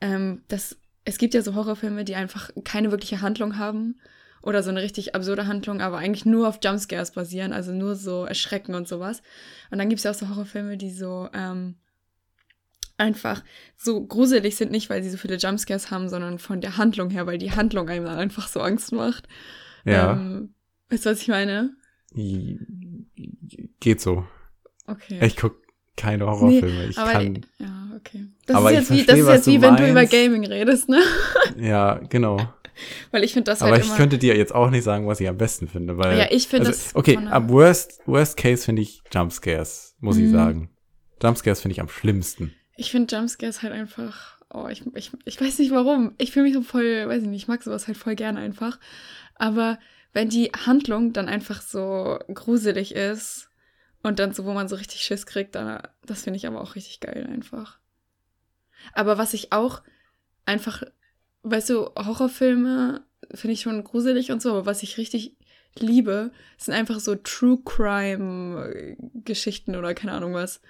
ähm, das, es gibt ja so Horrorfilme, die einfach keine wirkliche Handlung haben oder so eine richtig absurde Handlung, aber eigentlich nur auf Jumpscares basieren, also nur so Erschrecken und sowas. Und dann gibt es ja auch so Horrorfilme, die so ähm, einfach so gruselig sind, nicht weil sie so viele Jumpscares haben, sondern von der Handlung her, weil die Handlung einem dann einfach so Angst macht. Ja, Ähm, weißt du, was ich meine? geht so. Okay. Ich guck keine Horrorfilme. ich aber, kann, ja, okay. Das Aber ist ich jetzt wie, das ist jetzt wie wenn du über meinst. Gaming redest, ne? ja, genau. *laughs* Weil ich finde das Aber halt ich immer. könnte dir jetzt auch nicht sagen, was ich am besten finde, weil. ja, ich finde also, das. Okay, am worst, worst case finde ich Jumpscares, muss ich Mhm. sagen. Jumpscares finde ich am schlimmsten. Ich finde Jumpscares halt einfach. Oh, ich, ich, ich weiß nicht warum. Ich fühle mich so voll, weiß ich nicht, ich mag sowas halt voll gerne einfach. Aber wenn die Handlung dann einfach so gruselig ist und dann so, wo man so richtig Schiss kriegt, dann, das finde ich aber auch richtig geil einfach. Aber was ich auch einfach, weißt du, Horrorfilme finde ich schon gruselig und so, aber was ich richtig liebe, sind einfach so True Crime äh, Geschichten oder keine Ahnung was.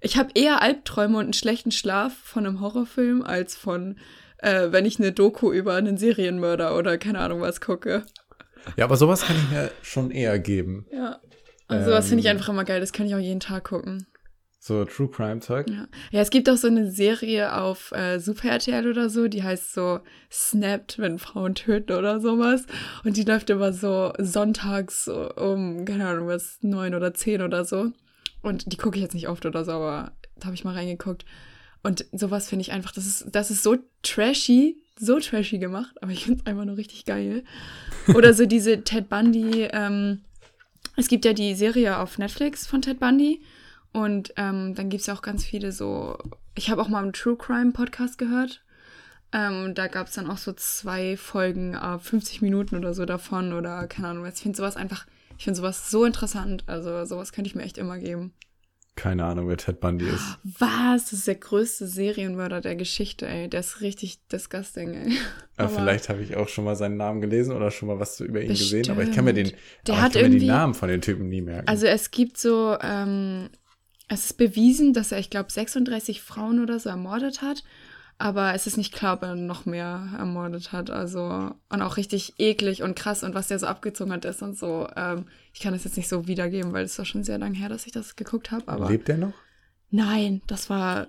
Ich habe eher Albträume und einen schlechten Schlaf von einem Horrorfilm als von, äh, wenn ich eine Doku über einen Serienmörder oder keine Ahnung was gucke. Ja, aber sowas kann ich mir schon eher geben. Ja. Also sowas finde ich Ähm. einfach immer geil, das kann ich auch jeden Tag gucken. So True Crime Zeug. Ja. ja, es gibt auch so eine Serie auf äh, Super RTL oder so, die heißt so Snapped, wenn Frauen töten oder sowas. Und die läuft immer so sonntags um, keine Ahnung, was, neun oder zehn oder so. Und die gucke ich jetzt nicht oft oder so, aber da habe ich mal reingeguckt. Und sowas finde ich einfach, das ist, das ist so trashy, so trashy gemacht, aber ich finde es einfach nur richtig geil. Oder so diese Ted Bundy, ähm, es gibt ja die Serie auf Netflix von Ted Bundy. Und ähm, dann gibt es ja auch ganz viele so. Ich habe auch mal einen True Crime Podcast gehört. Ähm, da gab es dann auch so zwei Folgen, äh, 50 Minuten oder so davon oder keine Ahnung. was. Ich finde sowas einfach, ich finde sowas so interessant. Also sowas könnte ich mir echt immer geben. Keine Ahnung, wer Ted Bundy ist. Was? Das ist der größte Serienmörder der Geschichte, ey. Der ist richtig disgusting, ey. Aber *laughs* Aber- vielleicht habe ich auch schon mal seinen Namen gelesen oder schon mal was über ihn gesehen, aber ich kann mir den, Bestimmt. Der hat ich kann mir die irgendwie- Namen von den Typen nie merken. Also es gibt so, ähm, es ist bewiesen, dass er, ich glaube, 36 Frauen oder so ermordet hat. Aber es ist nicht klar, ob er noch mehr ermordet hat. Also, und auch richtig eklig und krass und was der so abgezogen hat ist und so. Ähm, ich kann das jetzt nicht so wiedergeben, weil es war schon sehr lange her, dass ich das geguckt habe. Aber Lebt der noch? nein, das war.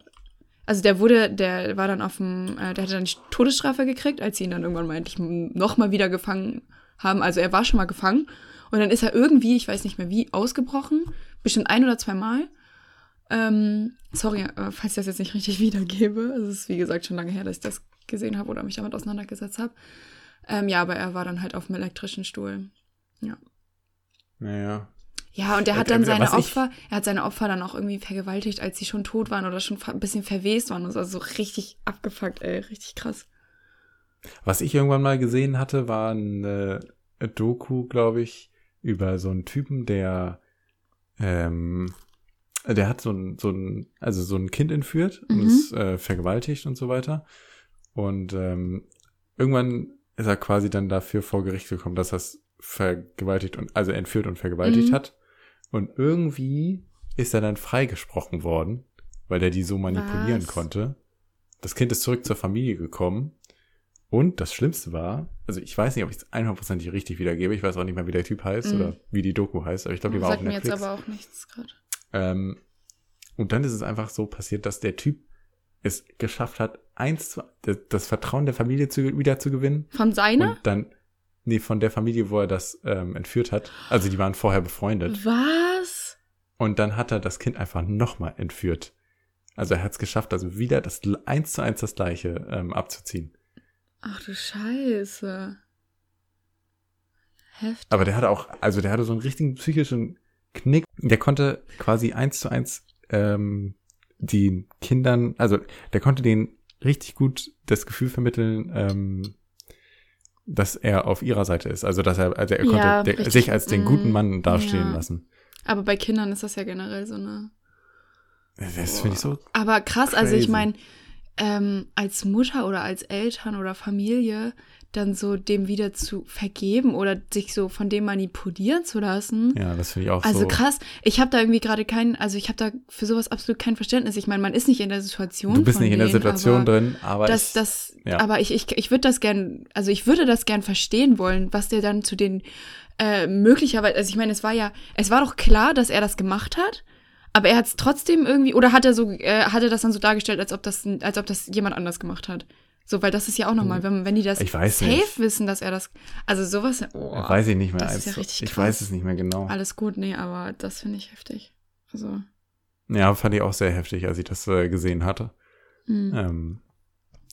Also der wurde, der war dann auf dem, äh, der hatte dann die Todesstrafe gekriegt, als sie ihn dann irgendwann mal endlich noch mal wieder gefangen haben. Also er war schon mal gefangen und dann ist er irgendwie, ich weiß nicht mehr wie, ausgebrochen, bestimmt ein oder zwei Mal. Ähm, sorry, äh, falls ich das jetzt nicht richtig *laughs* wiedergebe. Es ist wie gesagt schon lange her, dass ich das gesehen habe oder mich damit auseinandergesetzt habe. Ähm, ja, aber er war dann halt auf dem elektrischen Stuhl. Naja. Ja, und er hat dann seine Opfer, er hat seine Opfer dann auch irgendwie vergewaltigt, als sie schon tot waren oder schon ein bisschen verwest waren. und so. Also so richtig abgefuckt, ey, richtig krass. Was ich irgendwann mal gesehen hatte, war eine Doku, glaube ich, über so einen Typen, der, ähm, der hat so ein, so ein, also so ein Kind entführt und Mhm. es äh, vergewaltigt und so weiter. Und ähm, irgendwann ist er quasi dann dafür vor Gericht gekommen, dass er es vergewaltigt und, also entführt und vergewaltigt Mhm. hat. Und irgendwie ist er dann freigesprochen worden, weil er die so manipulieren Was? konnte. Das Kind ist zurück zur Familie gekommen. Und das Schlimmste war, also ich weiß nicht, ob ich es 100% richtig wiedergebe. Ich weiß auch nicht mehr, wie der Typ heißt Mhm. oder wie die Doku heißt, aber ich glaube, die war Sagt auf mir jetzt Netflix. aber auch nichts gerade. Ähm, und dann ist es einfach so passiert, dass der Typ es geschafft hat, eins zu, das, Vertrauen der Familie zu, wieder zu gewinnen. Von seiner? Und dann, nee, von der Familie, wo er das ähm, entführt hat. Also die waren vorher befreundet. Was? Und dann hat er das Kind einfach nochmal entführt. Also er hat es geschafft, also wieder das eins zu eins das gleiche ähm, abzuziehen. Ach du Scheiße. Heftig. Aber der hatte auch, also der hatte so einen richtigen psychischen Knick. Der konnte quasi eins zu eins ähm, den Kindern, also der konnte denen richtig gut das Gefühl vermitteln, ähm, dass er auf ihrer Seite ist. Also dass er, also er konnte Ja, der, sich als den guten Mm, Mann dastehen ja. lassen. Aber bei Kindern ist das ja generell so eine. Das finde ich so. Aber krass, also ich crazy. meine, ähm, als Mutter oder als Eltern oder Familie dann so dem wieder zu vergeben oder sich so von dem manipulieren zu lassen. Ja, das finde ich auch Also so. krass, ich habe da irgendwie gerade kein, also ich habe da für sowas absolut kein Verständnis. Ich meine, man ist nicht in der Situation. Du bist nicht in der denen, Situation aber drin, aber Das, ich, das, ja. aber ich, ich, ich würde das gern, also ich würde das gern verstehen wollen, was der dann zu den äh, möglicherweise, also ich meine, es war ja, es war doch klar, dass er das gemacht hat, aber er hat es trotzdem irgendwie, oder hat er so, äh, hat er das dann so dargestellt, als ob das, als ob das jemand anders gemacht hat. So, weil das ist ja auch nochmal, wenn, wenn die das Hm. Ich safe nicht. wissen, dass er das, also sowas, oh, weiß ich nicht mehr. das ist ja Also, richtig ich krass. weiß es nicht mehr genau. alles gut, nee, aber das finde ich heftig. Also, Ja, fand ich auch sehr heftig, als ich das äh, gesehen hatte. hm. Ähm,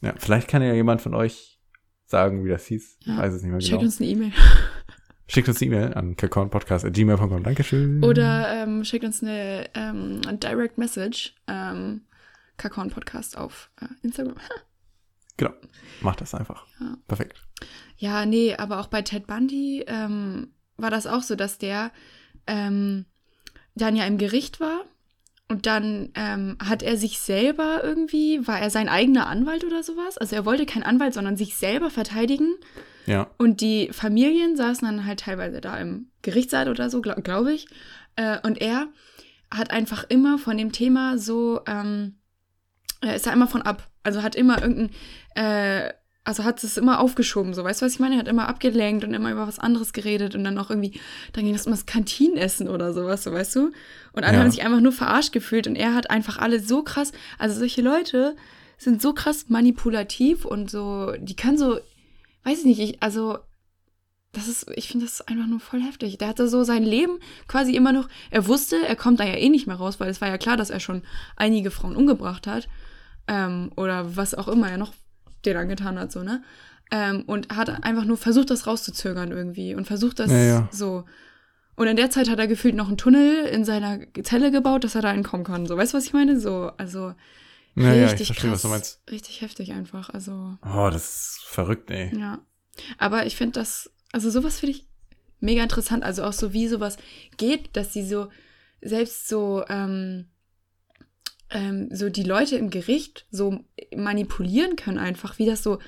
ja, vielleicht kann ja jemand von euch sagen, wie das hieß. Ich Ja. weiß es nicht mehr Schickt genau. uns eine E-Mail. *laughs* Schickt uns eine E-Mail an kakornpodcast.gmail.com. Dankeschön. Oder ähm, schickt uns eine ähm, Direct Message, ähm, Kakao Podcast auf äh, Instagram. *laughs* Genau. Macht das einfach. Ja. Perfekt. Ja, nee, aber auch bei Ted Bundy ähm, war das auch so, dass der ähm, dann ja im Gericht war und dann ähm, hat er sich selber irgendwie, war er sein eigener Anwalt oder sowas? Also er wollte keinen Anwalt, sondern sich selber verteidigen. Ja. Und die Familien saßen dann halt teilweise da im Gerichtssaal oder so, glaube glaub ich. Äh, und er hat einfach immer von dem Thema so, ähm, er ist da immer von ab. Also hat immer irgendein, äh, also hat es immer aufgeschoben, so, weißt du, was ich meine? Er hat immer abgelenkt und immer über was anderes geredet und dann auch irgendwie, dann ging das immer das Kantinenessen oder sowas, so, weißt du? Und alle Ja. haben sich einfach nur verarscht gefühlt und er hat einfach alle so krass, also solche Leute sind so krass manipulativ und so, die können so, weiß ich nicht, ich, also das ist, ich finde das einfach nur voll heftig. Der hatte so sein Leben quasi immer noch, er wusste, er kommt da ja eh nicht mehr raus, weil es war ja klar, dass er schon einige Frauen umgebracht hat. Ähm, oder was auch immer er noch dir dann getan hat, so, ne? Ähm, und hat einfach nur versucht, das rauszuzögern irgendwie und versucht das Ja, ja. so. Und in der Zeit hat er gefühlt noch einen Tunnel in seiner Zelle gebaut, dass er da entkommen kann. So, weißt du, was ich meine? So, also Ja, ja, ich richtig verstehe, krass, was du meinst. richtig heftig einfach. Also Oh, das ist verrückt, ey. ja. Aber ich finde das, also sowas finde ich mega interessant. Also auch so, wie sowas geht, dass sie so selbst so, ähm, ähm, so die Leute im Gericht so manipulieren können einfach, wie das so,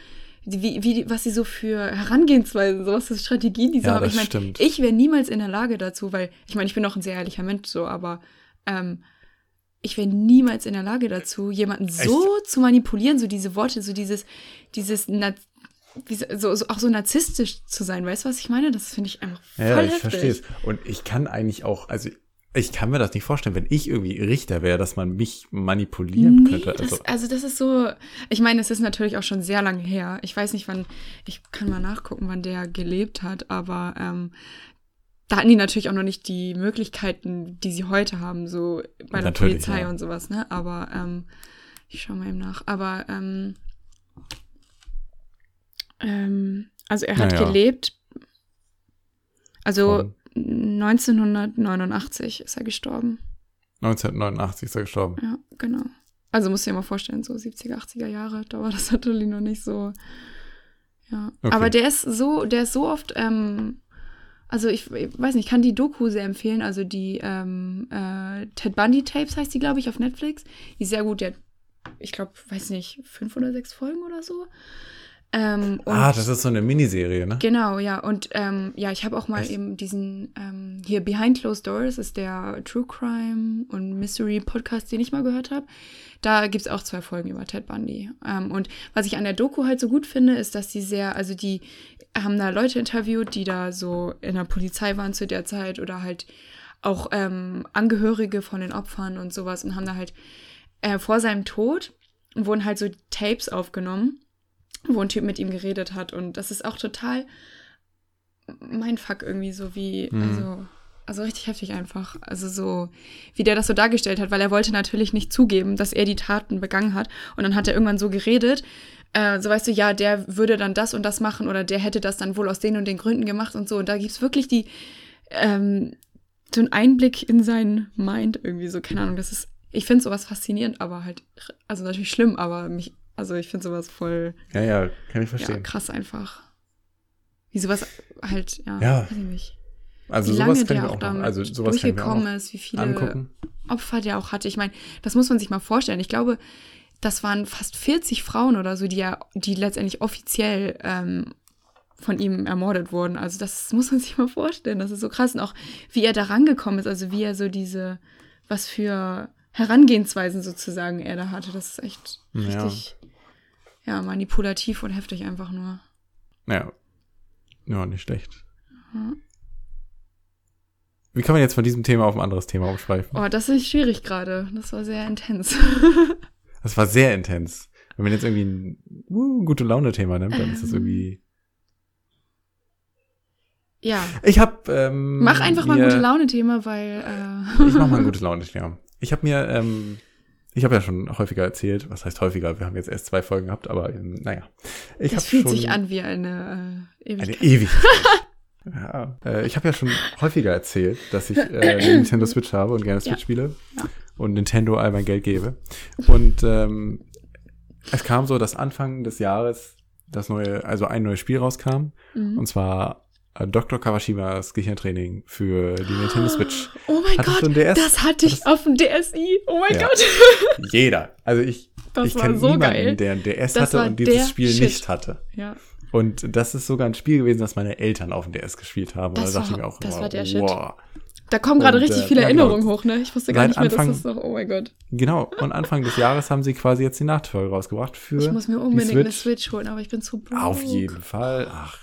wie, wie, was sie so für Herangehensweisen, so was für Strategien die so Ja, haben. Ich meine, ich wäre niemals in der Lage dazu, weil, ich meine, ich bin auch ein sehr ehrlicher Mensch so, aber ähm, ich wäre niemals in der Lage dazu, jemanden so zu manipulieren, so diese Worte, so dieses, dieses, wie so, so, auch so narzisstisch zu sein, weißt du, was ich meine? Das finde ich einfach voll Ja, ich verstehe es. Und ich kann eigentlich auch, also ich kann mir das nicht vorstellen, wenn ich irgendwie Richter wäre, dass man mich manipulieren Nee, könnte. das, Also, also das ist so, ich meine, es ist natürlich auch schon sehr lange her. Ich weiß nicht, wann, ich kann mal nachgucken, wann der gelebt hat, aber ähm, da hatten die natürlich auch noch nicht die Möglichkeiten, die sie heute haben, so bei der Natürlich, Polizei ja. und sowas, ne? Aber ähm, ich schau mal eben nach. Aber ähm, ähm, also er hat Naja. gelebt, also Von- 1989 ist er gestorben. 1989 ist er gestorben. Ja, genau. Also musst du dir mal vorstellen, so 70er, 80er Jahre, da war das natürlich noch nicht so. Ja. Okay. Aber der ist so, der ist so oft, ähm, also ich, ich weiß nicht, ich kann die Doku sehr empfehlen, also die ähm, äh, Ted Bundy Tapes heißt die, glaube ich, auf Netflix. Die ist sehr gut, der hat, ich glaube, weiß nicht, fünf oder sechs Folgen oder so. Ähm, Ah, das ist so eine Miniserie, ne? Genau, ja. Und ähm, ja, ich habe auch mal Echt? eben diesen ähm, hier Behind Closed Doors ist der True Crime und Mystery Podcast, den ich mal gehört habe. Da gibt's auch zwei Folgen über Ted Bundy. Ähm, und was ich an der Doku halt so gut finde, ist, dass die sehr, also die haben da Leute interviewt, die da so in der Polizei waren zu der Zeit oder halt auch ähm, Angehörige von den Opfern und sowas und haben da halt äh, vor seinem Tod wurden halt so Tapes aufgenommen wo ein Typ mit ihm geredet hat. Und das ist auch total mein Fuck irgendwie so wie, Mhm. also, also richtig heftig einfach. Also so, wie der das so dargestellt hat, weil er wollte natürlich nicht zugeben, dass er die Taten begangen hat. Und dann hat er irgendwann so geredet, äh, so weißt du, ja, der würde dann das und das machen oder der hätte das dann wohl aus den und den Gründen gemacht und so. Und da gibt's wirklich die, ähm, so einen Einblick in sein Mind irgendwie so, keine Ahnung, das ist, ich finde sowas faszinierend, aber halt, also natürlich schlimm, aber mich, also ich finde sowas voll, Ja, ja, kann ich ja, verstehen. krass einfach. Wie sowas halt, ja, Ja. weiß ich nicht. Also wie sowas lange der auch auch damit also sowas durchgekommen ist, wie viele angucken. Opfer der auch hatte. Ich meine, das muss man sich mal vorstellen. Ich glaube, das waren fast 40 Frauen oder so, die ja, die letztendlich offiziell ähm, von ihm ermordet wurden. Also das muss man *laughs* sich mal vorstellen. Das ist so krass. Und auch wie er da rangekommen ist, also wie er so diese, was für Herangehensweisen sozusagen er da hatte. Das ist echt Ja. richtig, ja, manipulativ und heftig einfach nur. Ja. Ja, nicht schlecht. Mhm. Wie kann man jetzt von diesem Thema auf ein anderes Thema umschweifen? Oh, das ist schwierig gerade. Das war sehr intens. *laughs* Das war sehr intens. Wenn man jetzt irgendwie ein uh, gute Laune-Thema nimmt, dann ist das irgendwie. ja. Ich hab. Ähm, Mach einfach mal ein gute Laune-Thema, weil. Äh, Ich mach mal ein gutes *laughs* Laune-Thema. Ich habe mir, ähm, ich habe ja schon häufiger erzählt, was heißt häufiger? Wir haben jetzt erst zwei Folgen gehabt, aber ähm, naja. Ich das fühlt schon sich an wie eine äh, Eine Ewigkeit. Ewigkeit. *laughs* ja. äh, ich habe ja schon häufiger erzählt, dass ich äh, eine *laughs* Nintendo Switch habe und gerne Switch Ja. spiele Ja. und Nintendo all mein Geld gebe. Und ähm, es kam so, dass Anfang des Jahres das neue, also ein neues Spiel rauskam, Mhm. und zwar Dr. Kawashimas Gehirntraining für die Nintendo Switch. Oh mein Hattest Gott, du ein DS? das hatte ich Hattest- auf dem DSi. Oh mein Ja. Gott. *laughs* Jeder. Also ich, Das ich kenne so niemanden, geil. der ein DS Das hatte und dieses Spiel Shit. nicht hatte. Ja, Und das ist sogar ein Spiel gewesen, das meine Eltern auf dem DS gespielt haben. Das da dachte war- ich mir auch, das immer, war der Shit. wow. da kommen gerade richtig äh, viele genau. Erinnerungen hoch, ne? Ich wusste gar nicht mehr, Anfang- dass das noch. Oh mein Gott. Genau. Und Anfang des Jahres haben sie quasi jetzt die Nachfolge rausgebracht für Ich muss mir unbedingt eine Switch. Switch holen, aber ich bin zu broke. Auf jeden Fall. Ach,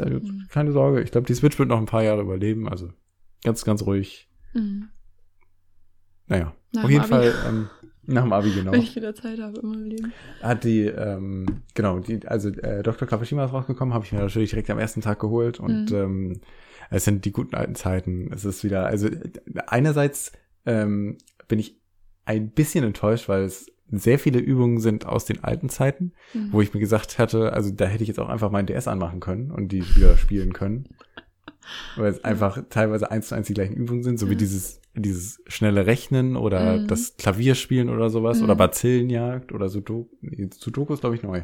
da, Mhm. keine Sorge. Ich glaube, die Switch wird noch ein paar Jahre überleben. Also ganz, ganz ruhig. Mhm. Naja, Nach auf jeden Abi. Fall ähm, nach dem Abi genau. Wenn ich wieder Zeit habe in meinem Leben. hat die, ähm, genau, die, also äh, Dr. Kawashima ist rausgekommen, habe ich mir natürlich direkt am ersten Tag geholt und Mhm. ähm, es sind die guten alten Zeiten. Es ist wieder, also äh, einerseits ähm, bin ich ein bisschen enttäuscht, weil es sehr viele Übungen sind aus den alten Zeiten, Mhm. wo ich mir gesagt hatte, also da hätte ich jetzt auch einfach meinen DS anmachen können und die wieder spielen können. Weil es einfach teilweise eins zu eins die gleichen Übungen sind, so wie Ja. dieses, dieses schnelle Rechnen oder Mhm. das Klavierspielen oder sowas Mhm. oder Bazillenjagd oder Sudoku. Sudoku ist, glaube ich, neu.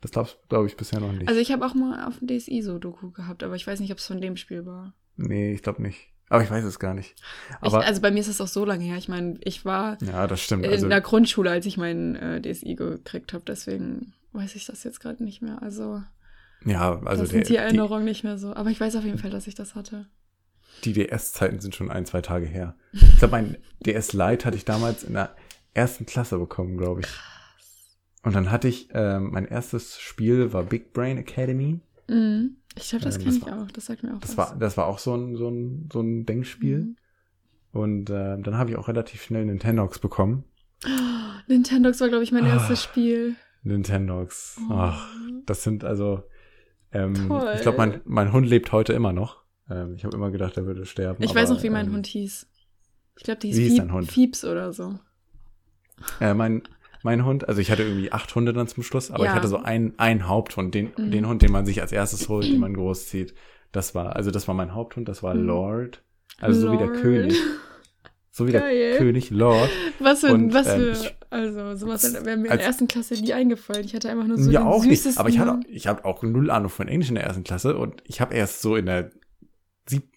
Das glaube glaub ich bisher noch nicht. Also ich habe auch mal auf dem DSi so Doku gehabt, aber ich weiß nicht, ob es von dem Spiel war. nee, ich glaube nicht. Aber ich weiß es gar nicht. Ich, Aber also bei mir ist das auch so lange her. Ich meine, ich war ja, das stimmt. in Also, der Grundschule, als ich meinen äh, DSi gekriegt habe, deswegen weiß ich das jetzt gerade nicht mehr. Also, ja, also der, sind die die, Erinnerungen nicht mehr so. Aber ich weiß auf jeden Fall, dass ich das hatte. die DS-Zeiten sind schon ein, zwei Tage her. Ich glaube, mein DS Lite hatte ich damals in der ersten Klasse bekommen, glaube ich. Und dann hatte ich, ähm, mein erstes Spiel war Big Brain Academy. Mhm. Ich glaube, das Ähm, kenne ich war- auch. Das sagt mir auch Das was. war, das war auch so ein, so ein, so ein Denkspiel. Mhm. Und äh, dann habe ich auch relativ schnell Nintendogs bekommen. *gasps* Nintendogs war, glaube ich, mein Ah. erstes Spiel. Nintendogs. Oh. Ach, das sind also. Ähm, Toll. ich glaube, mein, mein Hund lebt heute immer noch. Ähm, ich habe immer gedacht, er würde sterben. Ich aber, weiß noch, wie mein ähm, Hund hieß. Ich glaube, die wie hieß hieß Fieb, dein Hund? Fiebs oder so. Äh, mein, mein Hund, also ich hatte irgendwie acht Hunde dann zum Schluss, aber Ja. ich hatte so einen, einen Haupthund, den, Mhm. den Hund, den man sich als erstes holt, den man großzieht. Das war, also das war mein Haupthund, das war Mhm. Lord. Also so wie der Lord. König. So wie der Geil. König Lord. Was für, Und, was ähm, für, ich- also sowas wäre mir in der als- ersten Klasse nie eingefallen. Ich hatte einfach nur so ja den auch nicht. Aber ich hatte, ich habe auch null Ahnung von Englisch in der ersten Klasse und ich habe erst so in der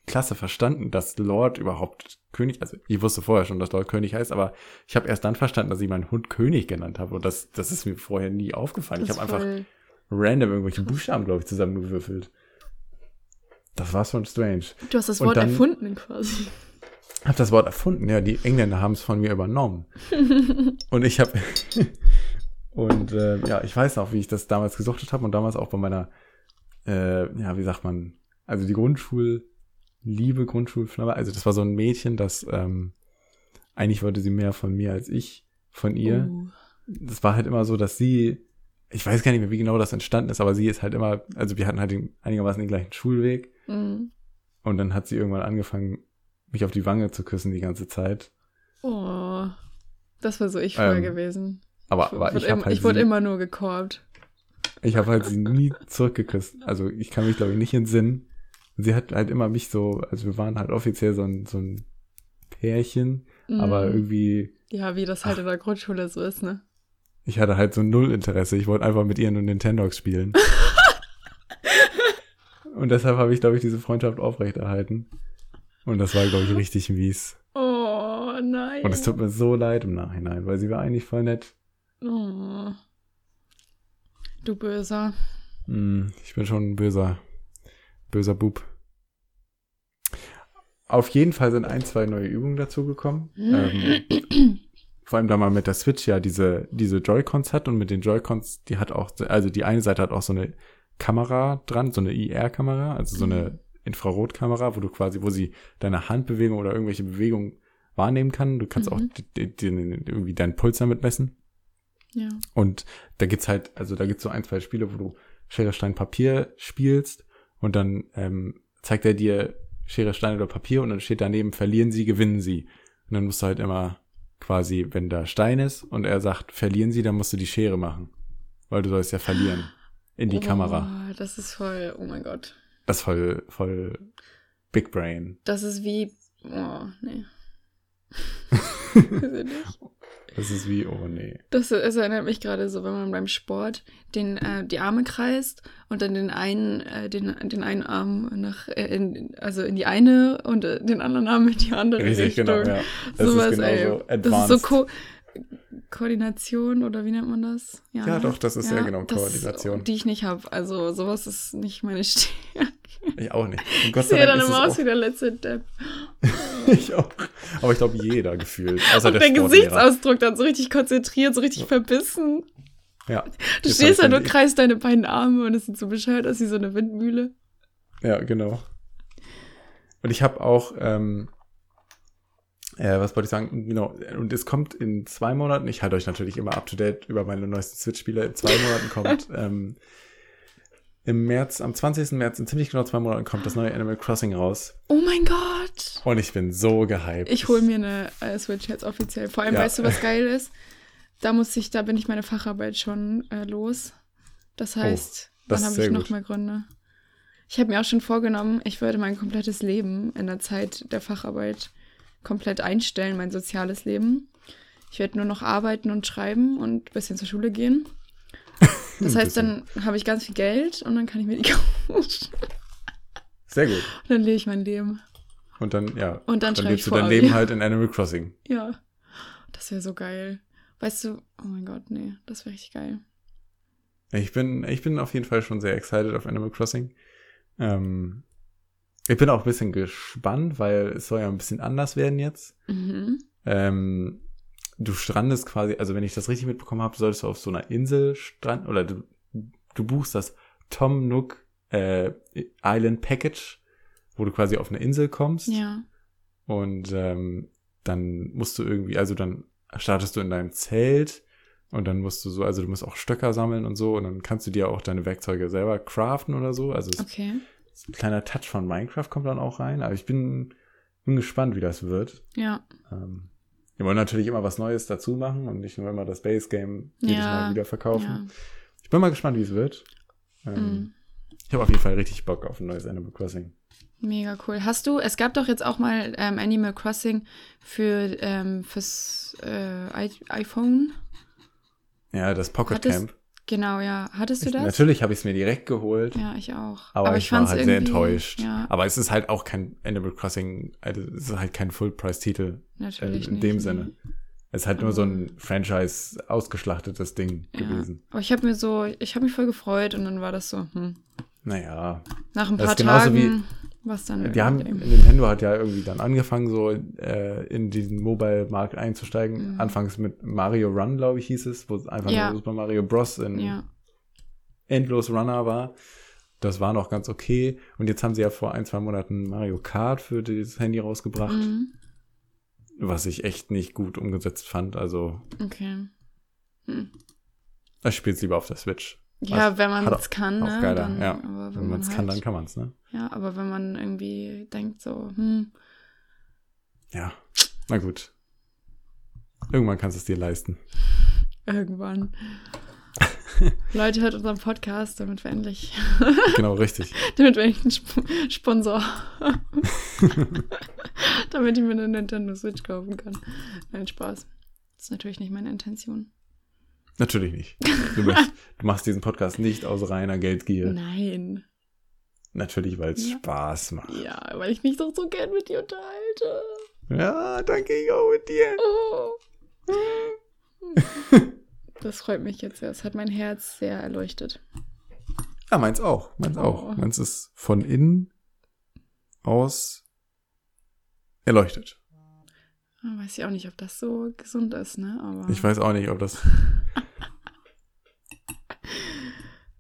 Klasse verstanden, dass Lord überhaupt König, also ich wusste vorher schon, dass Lord König heißt, aber ich habe erst dann verstanden, dass ich meinen Hund König genannt habe und das, das ist mir vorher nie aufgefallen. Ich habe einfach random irgendwelche Buchstaben, glaube ich, zusammengewürfelt. Das war schon strange. Du hast das Wort dann- erfunden quasi. Hab das Wort erfunden, ja, die Engländer haben es von mir übernommen. *laughs* und ich habe *laughs* und äh, ja, ich weiß noch, wie ich das damals gesuchtet habe und damals auch bei meiner, äh, ja, wie sagt man, also die Grundschulliebe, Grundschulflamme, also das war so ein Mädchen, das ähm, eigentlich wollte sie mehr von mir als ich von ihr. Uh. Das war halt immer so, dass sie, ich weiß gar nicht mehr, wie genau das entstanden ist, aber sie ist halt immer, also wir hatten halt den, einigermaßen den gleichen Schulweg Mm. und dann hat sie irgendwann angefangen, mich auf die Wange zu küssen die ganze Zeit. Oh. Das war so ich früher Ähm, gewesen. Aber, ich aber wurde, ich im, halt, ich wurde immer nur gekorbt. ich habe halt sie nie zurückgeküsst. Also ich kann mich glaube ich nicht entsinnen. Sie hat halt immer mich so, also wir waren halt offiziell so ein, so ein Pärchen, aber Mm. irgendwie, Ja, wie das halt in der Grundschule so ist, ne? ich hatte halt so null Interesse. Ich wollte einfach mit ihr nur Nintendogs spielen. *laughs* Und deshalb habe ich, glaube ich, diese Freundschaft aufrechterhalten. Und das war, glaube ich, richtig mies. Oh, nein. Und es tut mir so leid im Nachhinein, weil sie war eigentlich voll nett. Oh. Du Böser. Hm, ich bin schon ein böser, böser Bub. Auf jeden Fall sind ein, zwei neue Übungen dazugekommen. ähm, vor allem da man mit der Switch ja diese, diese Joy-Cons hat und mit den Joy-Cons, die hat auch, also die eine Seite hat auch so eine Kamera dran, so eine IR-Kamera, also so eine Infrarotkamera, wo du quasi, wo sie deine Handbewegung oder irgendwelche Bewegungen wahrnehmen kann. Du kannst Mhm. auch irgendwie deinen Puls damit messen. Ja. Und da gibt's halt, also da gibt's so ein, zwei Spiele, wo du Schere, Stein, Papier spielst und dann ähm, zeigt er dir Schere, Stein oder Papier und dann steht daneben, verlieren sie, gewinnen sie. Und dann musst du halt immer quasi, wenn da Stein ist und er sagt, verlieren sie, dann musst du die Schere machen. Weil du sollst ja verlieren. In die oh, Kamera. Das ist voll, oh mein Gott. Das ist voll, voll Big Brain. Das ist wie, oh, nee. *laughs* Das ist wie, oh nee. Das, das erinnert mich gerade so, wenn man beim Sport den, äh, die Arme kreist und dann den einen, äh, den, den einen Arm nach, äh, in, also in die eine und äh, den anderen Arm in die andere Richtig, Richtung. genau, ja. Das Sowas, ist genauso ey. Das ist advanced. so Ko Koordination oder wie nennt man das? Ja, ne? doch, das ist ja genau das- Koordination. Die ich nicht habe. Also sowas ist nicht meine *laughs* Stärke. Ich auch nicht. Und Gott Ich sehe dann immer aus wie der letzte Depp. *laughs* ich auch. Aber ich glaube, jeder gefühlt. Außer Und der, der. Gesichtsausdruck dann so richtig konzentriert, so richtig verbissen. Ja. Du Jetzt stehst da, dann- kreist deine beiden Arme und es sieht so bescheuert aus wie so eine Windmühle. Ja, genau. Und ich habe auch, ähm, äh, was wollte ich sagen? Genau. Und es kommt in zwei Monaten. Ich halte euch natürlich immer up to date über meine neuesten Switch-Spiele. In zwei Monaten kommt *laughs* ähm, im März, am 20. März, in ziemlich genau zwei Monaten kommt das neue Animal Crossing raus. Oh mein Gott! Und ich bin so gehypt. Ich hole mir eine äh, Switch jetzt offiziell. Vor allem, Ja. weißt du, was *laughs* geil ist? Da muss ich, da bin ich meine Facharbeit schon äh, los. Das heißt, Oh, das dann habe ich noch gut. mehr Gründe. Ich habe mir auch schon vorgenommen, ich würde mein komplettes Leben in der Zeit der Facharbeit komplett einstellen, mein soziales Leben. Ich werde nur noch arbeiten und schreiben und ein bisschen zur Schule gehen. *laughs* Das heißt, dann habe ich ganz viel Geld und dann kann ich mir die *laughs* kaufen. Sehr gut. Und dann lebe ich mein Leben. Und dann, ja. Und dann dann lebst du dein. Leben halt in Animal Crossing. Ja. Das wäre so geil. Weißt du, oh mein Gott, nee, das wäre richtig geil. Ich bin, ich bin auf jeden Fall schon sehr excited auf Animal Crossing. Ähm, ich bin auch ein bisschen gespannt, weil es soll ja ein bisschen anders werden jetzt. Mhm. Ähm, du strandest quasi, also wenn ich das richtig mitbekommen habe, solltest du auf so einer Insel stranden, oder du, du buchst das Tom Nook äh, Island Package, wo du quasi auf eine Insel kommst. Ja. Und ähm, dann musst du irgendwie, also dann startest du in deinem Zelt und dann musst du so, also du musst auch Stöcker sammeln und so und dann kannst du dir auch deine Werkzeuge selber craften oder so. Also es Okay. Ein kleiner Touch von Minecraft kommt dann auch rein. Aber ich bin, bin gespannt, wie das wird. Ja. Ähm, wir wollen natürlich immer was Neues dazu machen und nicht nur immer das Base Game jedes Ja, Mal wieder verkaufen. Ja. Ich bin mal gespannt, wie es wird. Ähm, Mhm. Ich habe auf jeden Fall richtig Bock auf ein neues Animal Crossing. Mega cool. Hast du, es gab doch jetzt auch mal ähm, Animal Crossing für ähm, fürs äh, iPhone. Ja, das Pocket Hattest- Camp. Genau, ja. Hattest du Ich, das? natürlich habe ich es mir direkt geholt. Ja, ich auch. Aber, ich, war fand's halt sehr enttäuscht. Ja, Aber es ist halt auch kein Animal Crossing, also es ist halt kein Full-Price-Titel äh, natürlich in nicht. dem nee. Sinne. Es ist halt nur so ein Franchise ausgeschlachtes Ding Ja. gewesen. Aber ich habe mir so, ich habe mich voll gefreut und dann war das so, hm. Naja. Nach ein Das paar ist genauso Tagen, was dann Die haben, irgendwie- Nintendo hat ja irgendwie dann angefangen, so äh, in diesen Mobile-Markt einzusteigen. Mhm. Anfangs mit Mario Run, glaube ich, hieß es, wo es einfach Ja. nur Super Mario Bros. in Ja, Endlos Runner war. Das war noch ganz okay. Und jetzt haben sie ja vor ein, zwei Monaten Mario Kart für das Handy rausgebracht. mhm. was ich echt nicht gut umgesetzt fand. Also, okay. Hm. ich spiele es lieber auf der Switch. Ja, Also, wenn man es kann, auch ne? geiler, dann, ja. Wenn, Wenn man es halt, kann, dann kann man es, ne? Ja, aber wenn man irgendwie denkt so, hm, Ja, na gut. Irgendwann kannst du es dir leisten. *laughs* irgendwann. *laughs* Leute, hört unseren Podcast, damit wir endlich, *laughs* Genau, richtig. damit wir endlich einen Sp Sponsor damit ich mir eine Nintendo Switch kaufen kann. Nein, Spaß. Das ist natürlich nicht meine Intention. Natürlich nicht. Du, möchtest, du machst diesen Podcast nicht aus reiner Geldgier. Nein. Natürlich, weil es Ja. Spaß macht. Ja, weil ich mich doch so gern mit dir unterhalte. Ja, danke ich auch mit dir. Oh. Das freut mich jetzt sehr. Es hat mein Herz sehr erleuchtet. Ja, meins auch. Meins auch. Oh. Meins ist von innen aus erleuchtet. Weiß ich auch nicht, ob das so gesund ist, ne? Aber Ich weiß auch nicht, ob das. *laughs*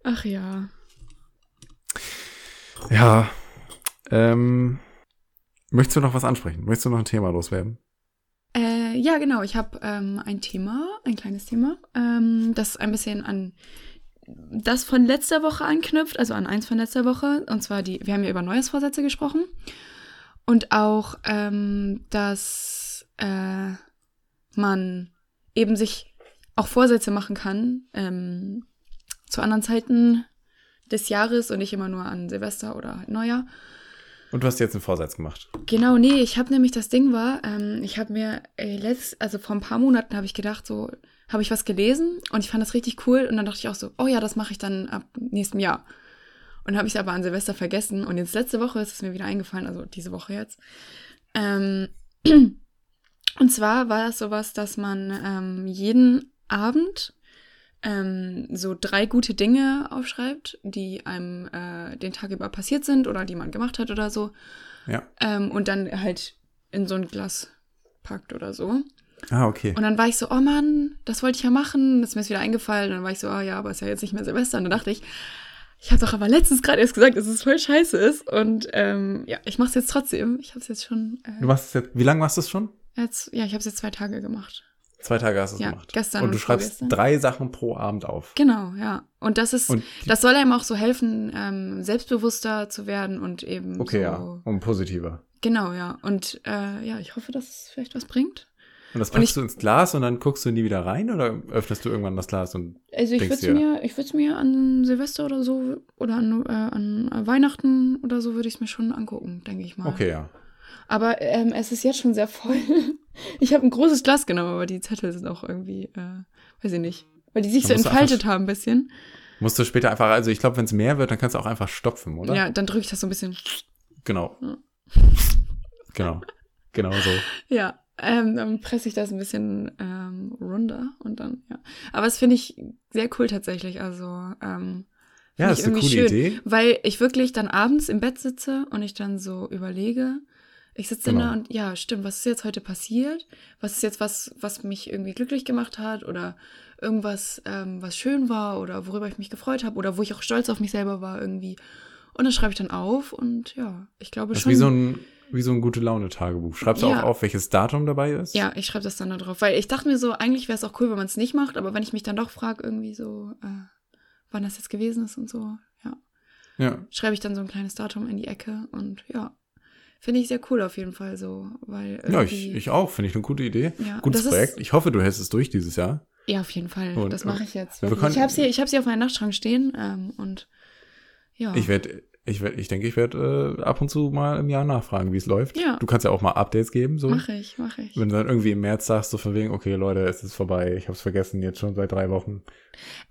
Ach ja. Ja. Ähm, möchtest du noch was ansprechen? Möchtest du noch ein Thema loswerden? Äh, ja, genau. Ich habe ähm, ein Thema, ein kleines Thema, ähm, das ein bisschen an das von letzter Woche anknüpft, also an eins von letzter Woche. Und zwar die, wir haben ja über Neujahrsvorsätze gesprochen. Und auch, ähm, dass äh, man eben sich auch Vorsätze machen kann ähm, zu anderen Zeiten des Jahres und nicht immer nur an Silvester oder halt Neujahr. Und du hast jetzt einen Vorsatz gemacht. Genau, nee, ich habe nämlich das Ding war, ähm, ich habe mir äh, letzt, also vor ein paar Monaten habe ich gedacht, so habe ich was gelesen und ich fand das richtig cool und dann dachte ich auch so, oh ja, das mache ich dann ab nächstem Jahr. Und habe ich es aber an Silvester vergessen und jetzt letzte Woche ist es mir wieder eingefallen, also diese Woche jetzt. Ähm, *clears throat* und zwar war das sowas, dass man ähm, jeden Abend ähm, so drei gute Dinge aufschreibt, die einem äh, den Tag über passiert sind oder die man gemacht hat oder so. Ja. Ähm, und dann halt in so ein Glas packt oder so. Ah, okay. Und dann war ich so, oh Mann, das wollte ich ja machen. Das ist mir jetzt wieder eingefallen. Und dann war ich so, oh ja, aber ist ja jetzt nicht mehr Silvester. Und dann dachte ich, ich habe doch aber letztens gerade erst gesagt, dass es voll scheiße ist. Und ähm, ja, ich mache es jetzt trotzdem. Ich habe es jetzt schon. Äh, Du machst es jetzt, wie lange machst du es schon? Jetzt, ja, ich habe es jetzt zwei Tage gemacht. Zwei Tage hast du es Ja, gemacht. gestern Und du und schreibst vorgestern. drei Sachen pro Abend auf. Genau, ja. Und das ist, Und das soll einem auch so helfen, ähm, selbstbewusster zu werden und eben Okay, so. ja. Und positiver. Genau, ja. Und äh, ja, ich hoffe, dass es vielleicht was bringt. Und das Und packst ich- du ins Glas und dann guckst du nie wieder rein oder öffnest du irgendwann das Glas und Also ich würde du, mir, ich würde es mir an Silvester oder so oder an, äh, an Weihnachten oder so würde ich es mir schon angucken, denke ich mal. okay, ja. Aber ähm, es ist jetzt schon sehr voll. *laughs* Ich habe ein großes Glas genommen, aber die Zettel sind auch irgendwie, äh, weiß ich nicht, weil die sich so entfaltet haben ein bisschen. Musst du später einfach, also ich glaube, wenn es mehr wird, dann kannst du auch einfach stopfen, oder? Ja, dann drücke ich das so ein bisschen. Genau. Ja. *laughs* Genau. Genau so. Ja, ähm, dann presse ich das ein bisschen ähm, runter und dann, ja. Aber das finde ich sehr cool tatsächlich. Also, ähm, Ja, das ist eine coole schön. Idee. Weil ich wirklich dann abends im Bett sitze und ich dann so überlege, ich sitze Genau. da und ja, stimmt, was ist jetzt heute passiert? Was ist jetzt was, was mich irgendwie glücklich gemacht hat oder irgendwas, ähm, was schön war oder worüber ich mich gefreut habe oder wo ich auch stolz auf mich selber war irgendwie. Und das schreibe ich dann auf und ja, ich glaube Das schon. wie so ein, wie so ein gute Laune-Tagebuch. Schreibst du Ja. auch auf, welches Datum dabei ist? ja, ich schreibe das dann da drauf, weil ich dachte mir so, eigentlich wäre es auch cool, wenn man es nicht macht, aber wenn ich mich dann doch frage, irgendwie so, äh, wann das jetzt gewesen ist und so, ja. Ja. schreibe ich dann so ein kleines Datum in die Ecke und ja, finde ich sehr cool auf jeden Fall so, weil Ja, ich, ich auch. Finde ich eine gute Idee. Ja, Gutes Projekt. Ich hoffe, du hältst es durch dieses Jahr. ja auf jeden Fall, Und- das mache ich jetzt. wir wirklich. ich habe sie, ich habe sie auf meinem Nachtschrank stehen ähm, und ja, Ich werde, ich ich denke, ich werde äh, ab und zu mal im Jahr nachfragen, wie es läuft. Ja. Du kannst ja auch mal Updates geben, so. mache ich, mache ich. Wenn du dann irgendwie im März sagst, so von wegen, okay, Leute, es ist vorbei, ich hab's vergessen, jetzt schon seit drei Wochen.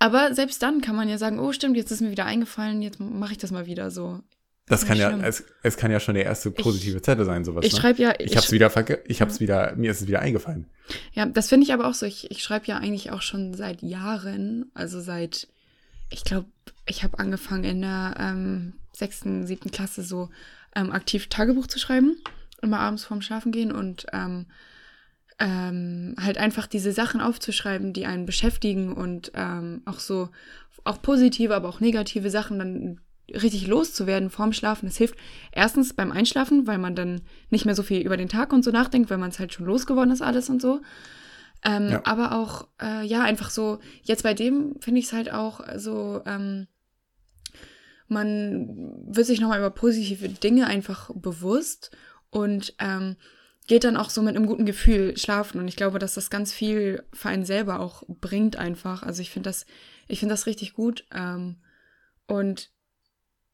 Aber selbst dann kann man ja sagen, oh stimmt, jetzt ist mir wieder eingefallen, jetzt mache ich das mal wieder so. Das kann ja, es, es kann ja schon der erste positive Zettel sein, sowas. Ich ne? schreibe ja, ich hab's wieder verge ich hab's wieder, mir ist es wieder eingefallen. Ja, das finde ich aber auch so. Ich, ich schreibe ja eigentlich auch schon seit Jahren, also seit, ich glaube, ich habe angefangen in der ähm, sechsten, siebten Klasse so ähm, aktiv Tagebuch zu schreiben, immer abends vorm Schlafen gehen und ähm, ähm, halt einfach diese Sachen aufzuschreiben, die einen beschäftigen und ähm, auch so, auch positive, aber auch negative Sachen dann richtig loszuwerden vorm Schlafen. Das hilft erstens beim Einschlafen, weil man dann nicht mehr so viel über den Tag und so nachdenkt, weil man es halt schon losgeworden ist alles und so. Ähm, Ja. Aber auch, äh, ja, einfach so, jetzt bei dem finde ich es halt auch so, ähm, man wird sich nochmal über positive Dinge einfach bewusst und ähm, geht dann auch so mit einem guten Gefühl schlafen. Und ich glaube, dass das ganz viel für einen selber auch bringt einfach. Also ich finde das, ich finde das richtig gut. Ähm, und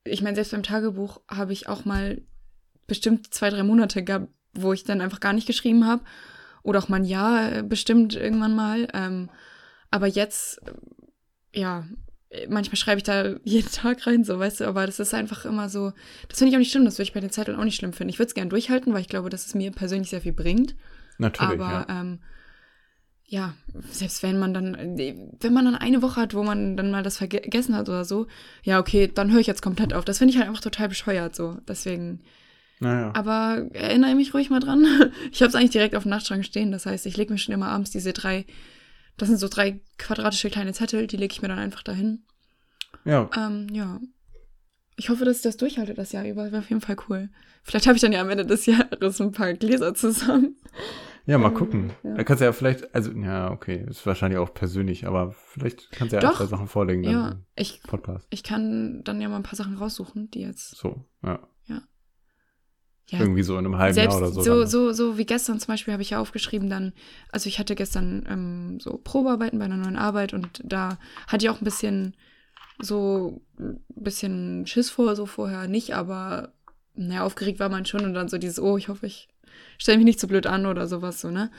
ich meine, selbst beim Tagebuch habe ich auch mal bestimmt zwei, drei Monate gehabt, wo ich dann einfach gar nicht geschrieben habe. Oder auch mal ein Jahr äh, bestimmt irgendwann mal. Ähm, aber jetzt, äh, ja, manchmal schreibe ich da *laughs* jeden Tag rein, so, weißt du, aber das ist einfach immer so, das finde ich auch nicht schlimm, das würde ich bei den Zetteln auch nicht schlimm finden. Ich würde es gerne durchhalten, weil ich glaube, dass es mir persönlich sehr viel bringt. Natürlich, aber ja. ähm, ja, selbst wenn man dann, wenn man dann eine Woche hat, wo man dann mal das vergessen hat oder so, ja, okay, dann höre ich jetzt komplett auf. Das finde ich halt einfach total bescheuert, so. Deswegen. Naja. Aber erinnere mich ruhig mal dran. *laughs* Ich habe es eigentlich direkt auf dem Nachtschrank stehen. Das heißt, ich lege mir schon immer abends diese drei, das sind so drei quadratische kleine Zettel, die lege ich mir dann einfach dahin. Ja. Ähm, ja. Ich hoffe, dass ich das durchhalte das Jahr über. Wäre auf jeden Fall cool. Vielleicht habe ich dann ja am Ende des Jahres ein paar Gläser zusammen. Ja, mal Ähm, gucken. ja. Da kannst du ja vielleicht, also, ja, okay, ist wahrscheinlich auch persönlich, aber vielleicht kannst du ja Doch. ein, zwei Sachen vorlegen dann Ja, ich, Podcast. ich kann dann ja mal ein paar Sachen raussuchen, die jetzt. So, ja. Ja, Irgendwie so in einem halben selbst Jahr oder so. so, dann. so, so wie gestern zum Beispiel habe ich ja aufgeschrieben dann, also ich hatte gestern ähm, so Probearbeiten bei einer neuen Arbeit und da hatte ich auch ein bisschen so ein bisschen Schiss vor, so vorher nicht, aber naja, aufgeregt war man schon und dann so dieses, oh, ich hoffe, ich stelle mich nicht zu blöd an oder sowas so, ne?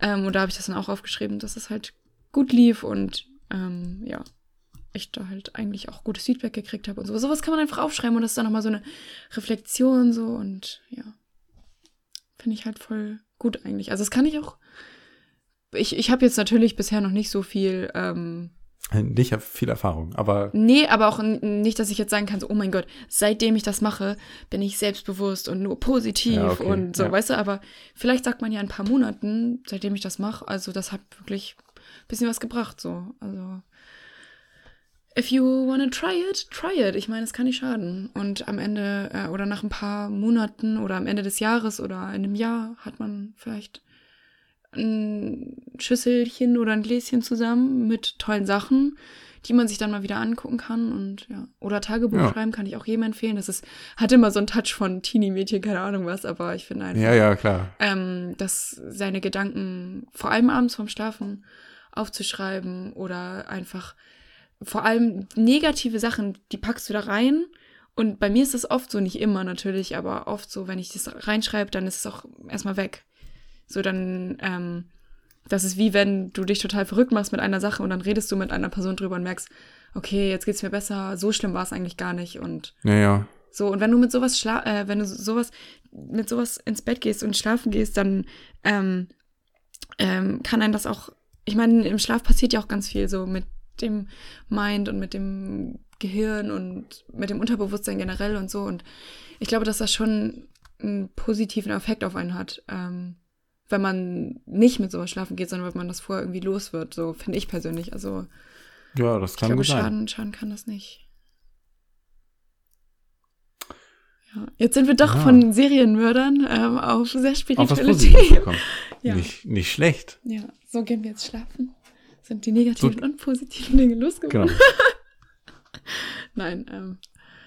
Ähm, und da habe ich das dann auch aufgeschrieben, dass es halt gut lief und ähm, ja, ich da halt eigentlich auch gutes Feedback gekriegt habe und so. Sowas kann man einfach aufschreiben und das ist dann nochmal so eine Reflexion so und ja. Finde ich halt voll gut eigentlich. Also das kann ich auch. Ich, ich habe jetzt natürlich bisher noch nicht so viel. Ähm, Ich habe viel Erfahrung, aber nee, aber auch nicht, dass ich jetzt sagen kann, so, oh mein Gott, seitdem ich das mache, bin ich selbstbewusst und nur positiv Ja, okay, und so, ja. weißt du, aber vielleicht sagt man ja in ein paar Monaten, seitdem ich das mache, also das hat wirklich ein bisschen was gebracht, so. Also. If you wanna try it, try it. Ich meine, es kann nicht schaden. Und am Ende äh, oder nach ein paar Monaten oder am Ende des Jahres oder in einem Jahr hat man vielleicht ein Schüsselchen oder ein Gläschen zusammen mit tollen Sachen, die man sich dann mal wieder angucken kann und ja. Oder Tagebuch Ja. schreiben kann ich auch jedem empfehlen. Das ist, hat immer so einen Touch von Teenie-Mädchen, keine Ahnung was, aber ich finde einfach ja, ja, klar. ähm, dass seine Gedanken vor allem abends vorm Schlafen aufzuschreiben oder einfach vor allem negative Sachen, die packst du da rein. Und bei mir ist das oft so, nicht immer natürlich, aber oft so, wenn ich das reinschreibe, dann ist es auch erstmal weg. So dann, ähm, das ist wie wenn du dich total verrückt machst mit einer Sache und dann redest du mit einer Person drüber und merkst, okay, jetzt geht's mir besser, so schlimm war es eigentlich gar nicht und Ja, ja. so, und wenn du mit sowas schla äh, wenn du sowas, mit sowas ins Bett gehst und schlafen gehst, dann ähm, ähm, kann einem das auch, ich meine, im Schlaf passiert ja auch ganz viel so mit dem Mind und mit dem Gehirn und mit dem Unterbewusstsein generell und so. Und ich glaube, dass das schon einen positiven Effekt auf einen hat, ähm, wenn man nicht mit sowas schlafen geht, sondern wenn man das vorher irgendwie los wird. So finde ich persönlich. Also Ja, das ich kann glaube, gut sein. schaden, schaden kann das nicht. Ja. Jetzt sind wir doch Ja. von Serienmördern ähm, auf sehr Auf spirituelle Positives Themen. *laughs* Ja. Nicht, nicht schlecht. ja, so gehen wir jetzt schlafen. Sind die negativen und positiven Dinge losgeworden? Genau. *laughs* Nein, ähm,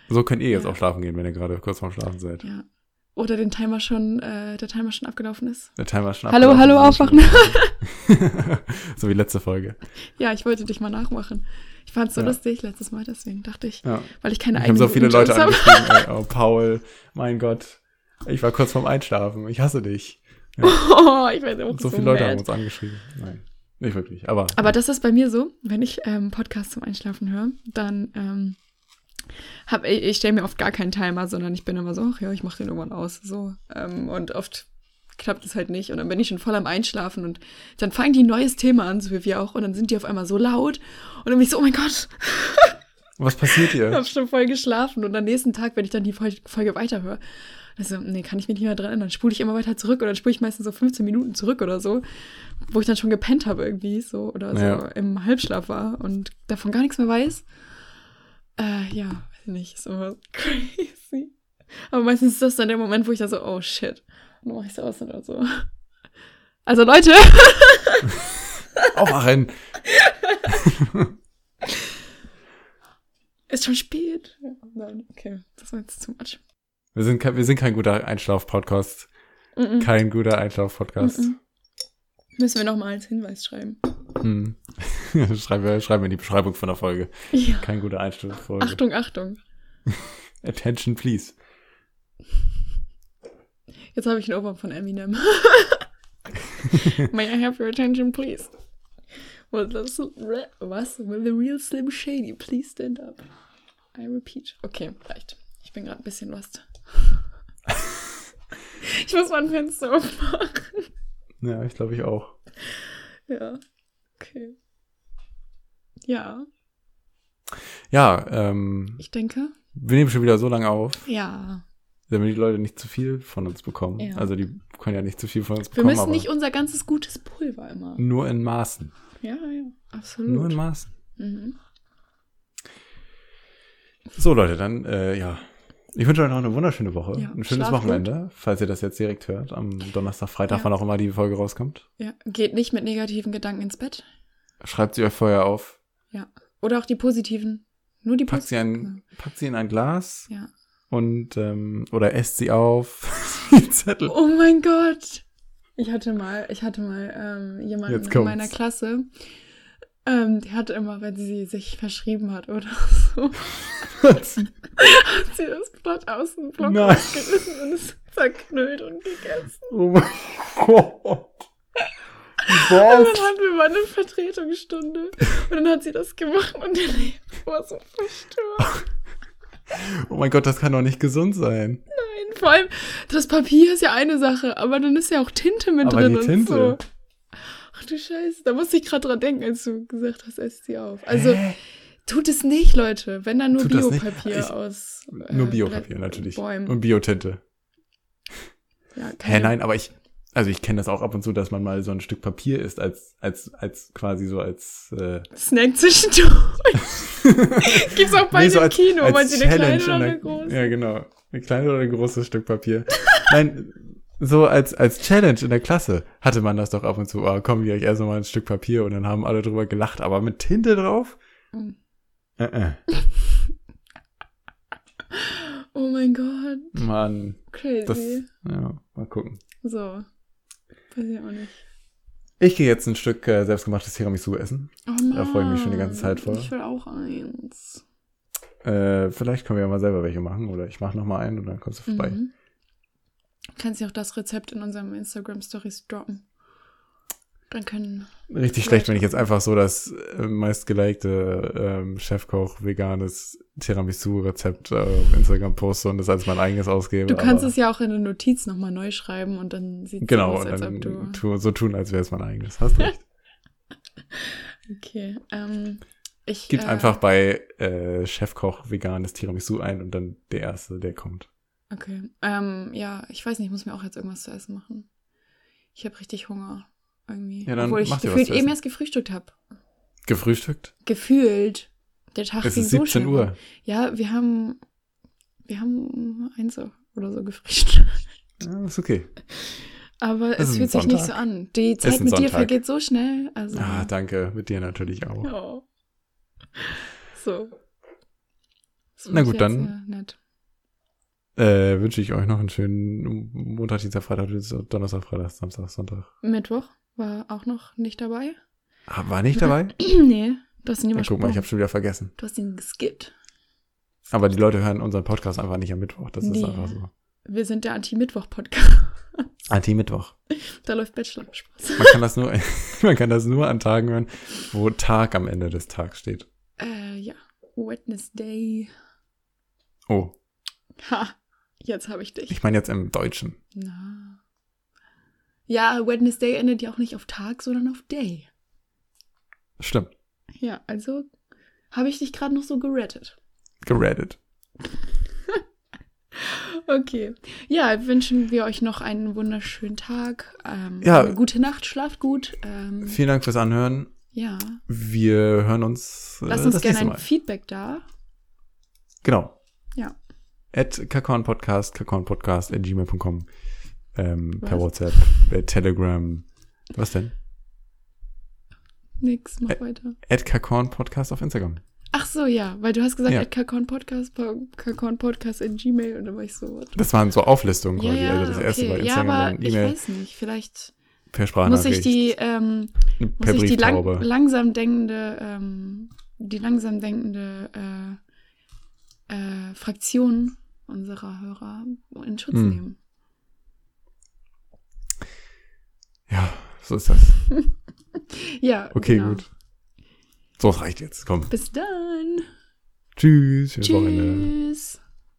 So könnt ihr jetzt Ja. auch schlafen gehen, wenn ihr gerade kurz vorm Schlafen seid. ja. Oder den Timer schon, äh, der Timer schon abgelaufen ist. Der Timer schon Hallo, abgelaufen, hallo, ist aufwachen. *laughs* so wie letzte Folge. Ja, ich wollte dich mal nachmachen. Ich fand es so Ja. lustig letztes Mal, deswegen dachte ich, Ja. weil ich keine Ich habe so viele eigenen Leute angeschrieben. Ey, *laughs* oh, Paul, mein Gott. Ich war kurz vorm Einschlafen. Ich hasse dich. Oh, ich werde auch so so viele Leute mad. haben uns angeschrieben. Nein, nicht wirklich. Aber, Aber das ist bei mir so, wenn ich ähm, Podcast zum Einschlafen höre, dann ähm, hab ich, ich stelle mir oft gar keinen Timer, sondern ich bin immer so, ach ja, ich mache den irgendwann aus. So. Ähm, und oft klappt es halt nicht. Und dann bin ich schon voll am Einschlafen und dann fangen die ein neues Thema an, so wie wir auch, und dann sind die auf einmal so laut. Und dann bin ich so, oh mein Gott, *laughs* was passiert ich hier? habe schon voll geschlafen. Und am nächsten Tag, wenn ich dann die Fol- Folge weiterhöre, also, nee, kann ich mich nicht mehr dran erinnern. Dann spule ich immer weiter zurück und dann spule ich meistens so 15 Minuten zurück oder so, wo ich dann schon gepennt habe irgendwie so oder so Ja. im Halbschlaf war und davon gar nichts mehr weiß. Äh, ja, weiß nicht, ist immer *laughs* crazy. Aber meistens ist das dann der Moment, wo ich da so, oh shit, dann mach ich aus oder so. Also Leute, *laughs* Aufwachen! *laughs* ist schon spät. Nein, okay, das war jetzt too much. Wir sind, kein- wir sind kein guter Einschlaf-Podcast. Mm -mm. Kein guter Einschlaf-Podcast. Mm Müssen wir noch mal als Hinweis schreiben. Hm. *laughs* schreiben, wir, schreiben wir in die Beschreibung von der Folge. Ja. Kein guter Einschlaf-Folge. Achtung, Achtung. *laughs* Attention, please. Jetzt habe ich einen Ohrwurm von Eminem. *laughs* May I have your attention, please? Will was? Will the real Slim Shady please stand up? I repeat. Okay, reicht. Ich bin gerade ein bisschen lost. ich muss mal ein Fenster aufmachen. Ja, ich glaube ich auch. Ja. Okay. Ja, Ja, ähm, ich denke. wir nehmen schon wieder so lange auf, Ja. damit die Leute nicht zu viel von uns bekommen. Ja. Also die können ja nicht zu viel von uns Wir bekommen, müssen aber nicht unser ganzes gutes Pulver immer. nur in Maßen. Ja, ja, absolut. Nur in Maßen. mhm. So Leute, dann äh, ja. Ich wünsche euch noch eine wunderschöne Woche. Ja, Ein schönes Wochenende, falls ihr das jetzt direkt hört. Am Donnerstag, Freitag, Ja. wann auch immer die Folge rauskommt. ja. Geht nicht mit negativen Gedanken ins Bett. Schreibt sie euch vorher auf. Ja. Oder auch die positiven. Nur die Packt sie, positiven. ein, packt sie in ein Glas Ja. und ähm, oder esst sie auf. *laughs* Die Zettel. Oh mein Gott. Ich hatte mal, ich hatte mal ähm, jemanden in meiner Klasse, ähm, die hatte immer, wenn sie sich verschrieben hat oder *laughs* so, hat *laughs* sie das Blatt aus dem Block Nein. und es zerknüllt und gegessen. Oh mein Gott. Und Was? dann hatten wir mal eine Vertretungsstunde und dann hat sie das gemacht und der Lehrer war so verstört. Oh mein Gott, das kann doch nicht gesund sein. Nein, vor allem, das Papier ist ja eine Sache, aber dann ist ja auch Tinte mit Aber drin die und Tinte. so. Ach du Scheiße, da musste ich gerade dran denken, als du gesagt hast, esst sie auf. Also, Hä? Tut es nicht, Leute, wenn dann nur? Biopapier aus. äh, Nur Biopapier natürlich. Bäumen. Und Biotinte. ja, Hä, nein, aber ich, also ich kenne das auch ab und zu, dass man mal so ein Stück Papier isst, als, als, als quasi so als, äh, Snack zwischendurch. *laughs* Gibt's auch bei nee, dem so als, Kino, meinst du eine kleine oder in eine große? Ja, genau. Ein kleines oder ein großes Stück Papier. nein, so als, als Challenge in der Klasse hatte man das doch ab und zu, oh, komm, wir, ich esse mal ein Stück Papier und dann haben alle drüber gelacht, aber mit Tinte drauf? Äh, äh. Oh mein Gott, Mann, crazy. das, ja, mal gucken. so. Weiß ich auch nicht. Ich gehe jetzt ein Stück äh, selbstgemachtes Tiramisu essen. Oh Mann, Da freue ich mich schon die ganze Zeit vor. Ich will auch eins. Äh, vielleicht können wir ja mal selber welche machen oder ich mache noch mal einen und dann kommst du vorbei. Mhm. Kannst ja auch das Rezept in unserem Instagram Stories droppen. Dann können. Richtig schlecht, wenn ich jetzt einfach so das äh, meistgelikte ähm, Chefkoch veganes Tiramisu-Rezept äh, auf Instagram poste und das als mein eigenes ausgebe. Du kannst es ja auch in der Notiz nochmal neu schreiben und dann sieht es Genau, aus, und als dann ob du. tu, so tun, als wäre es mein eigenes. Hast recht. *laughs* Okay. Ähm, ich. Gib äh, einfach bei äh, Chefkoch veganes Tiramisu ein und dann der erste, der kommt. Okay. Ähm, ja, ich weiß nicht, ich muss mir auch jetzt irgendwas zu essen machen. Ich habe richtig Hunger. Irgendwie. Ja, dann Obwohl ich gefühlt eben erst gefrühstückt habe. Gefrühstückt? Gefühlt. Der Tag Es ging ist so 17 schnell. Uhr. Ja, wir haben. Wir haben eins oder so gefrühstückt. Ja, ist okay. Aber Es es fühlt sich nicht so an. Die Zeit mit dir vergeht so schnell. Also. Ah, danke. Mit dir natürlich auch. ja. So. Das Na gut, dann- äh, wünsche ich euch noch einen schönen Montag, Dienstag, Freitag, Donnerstag, Freitag, Samstag, Sonntag. Mittwoch war auch noch nicht dabei. Ah, war nicht dabei? *clears throat* nee, du hast ihn übersprungen. guck mal, ich habe schon wieder vergessen. du hast ihn geskippt. Aber die Leute hören unseren Podcast einfach nicht am Mittwoch. Das ist Nee. einfach so. Wir sind der Anti-Mittwoch-Podcast. *laughs* Anti-Mittwoch. Da läuft Bachelor-Spaß. Man kann das nur, *laughs* man kann das nur an Tagen hören, wo Tag am Ende des Tags steht. Äh, ja. Wednesday. Oh, Ha, jetzt habe ich dich. ich meine jetzt im Deutschen. Na. Ja, Wednesday endet ja auch nicht auf Tag, sondern auf Day. Stimmt. Ja, also habe ich dich gerade noch so gerettet. Gereddit. *laughs* Okay. Ja, wünschen wir euch noch einen wunderschönen Tag. Ähm, Ja. Eine gute Nacht, schlaft gut. Ähm, Vielen Dank fürs Anhören. ja. Wir hören uns äh, Lasst uns gerne ein. Feedback da. Genau. Ja. At kakaonpodcast, kakaonpodcast at gmail.com. Ähm, per? WhatsApp, per Telegram. Was denn? Nix, mach Ä- weiter. At kakaonpodcast auf Instagram. Ach so, ja, weil du hast gesagt, Ja. ja. Kakon Podcast, Kakon Podcast in Gmail und da war ich so, what? Das waren so Auflistungen Ja, quasi. ja, also das erste okay. war ja, Instagram, aber dann ich E-Mail, weiß nicht, vielleicht per muss ich die, ähm, muss ich die lang, langsam denkende, ähm, die langsam denkende äh, äh, Fraktion unserer Hörer in Schutz Hm. nehmen. Ja, so ist das. *laughs* ja. Okay, genau. gut. So, reicht jetzt. Komm. Bis dann. Tschüss. Tschüss.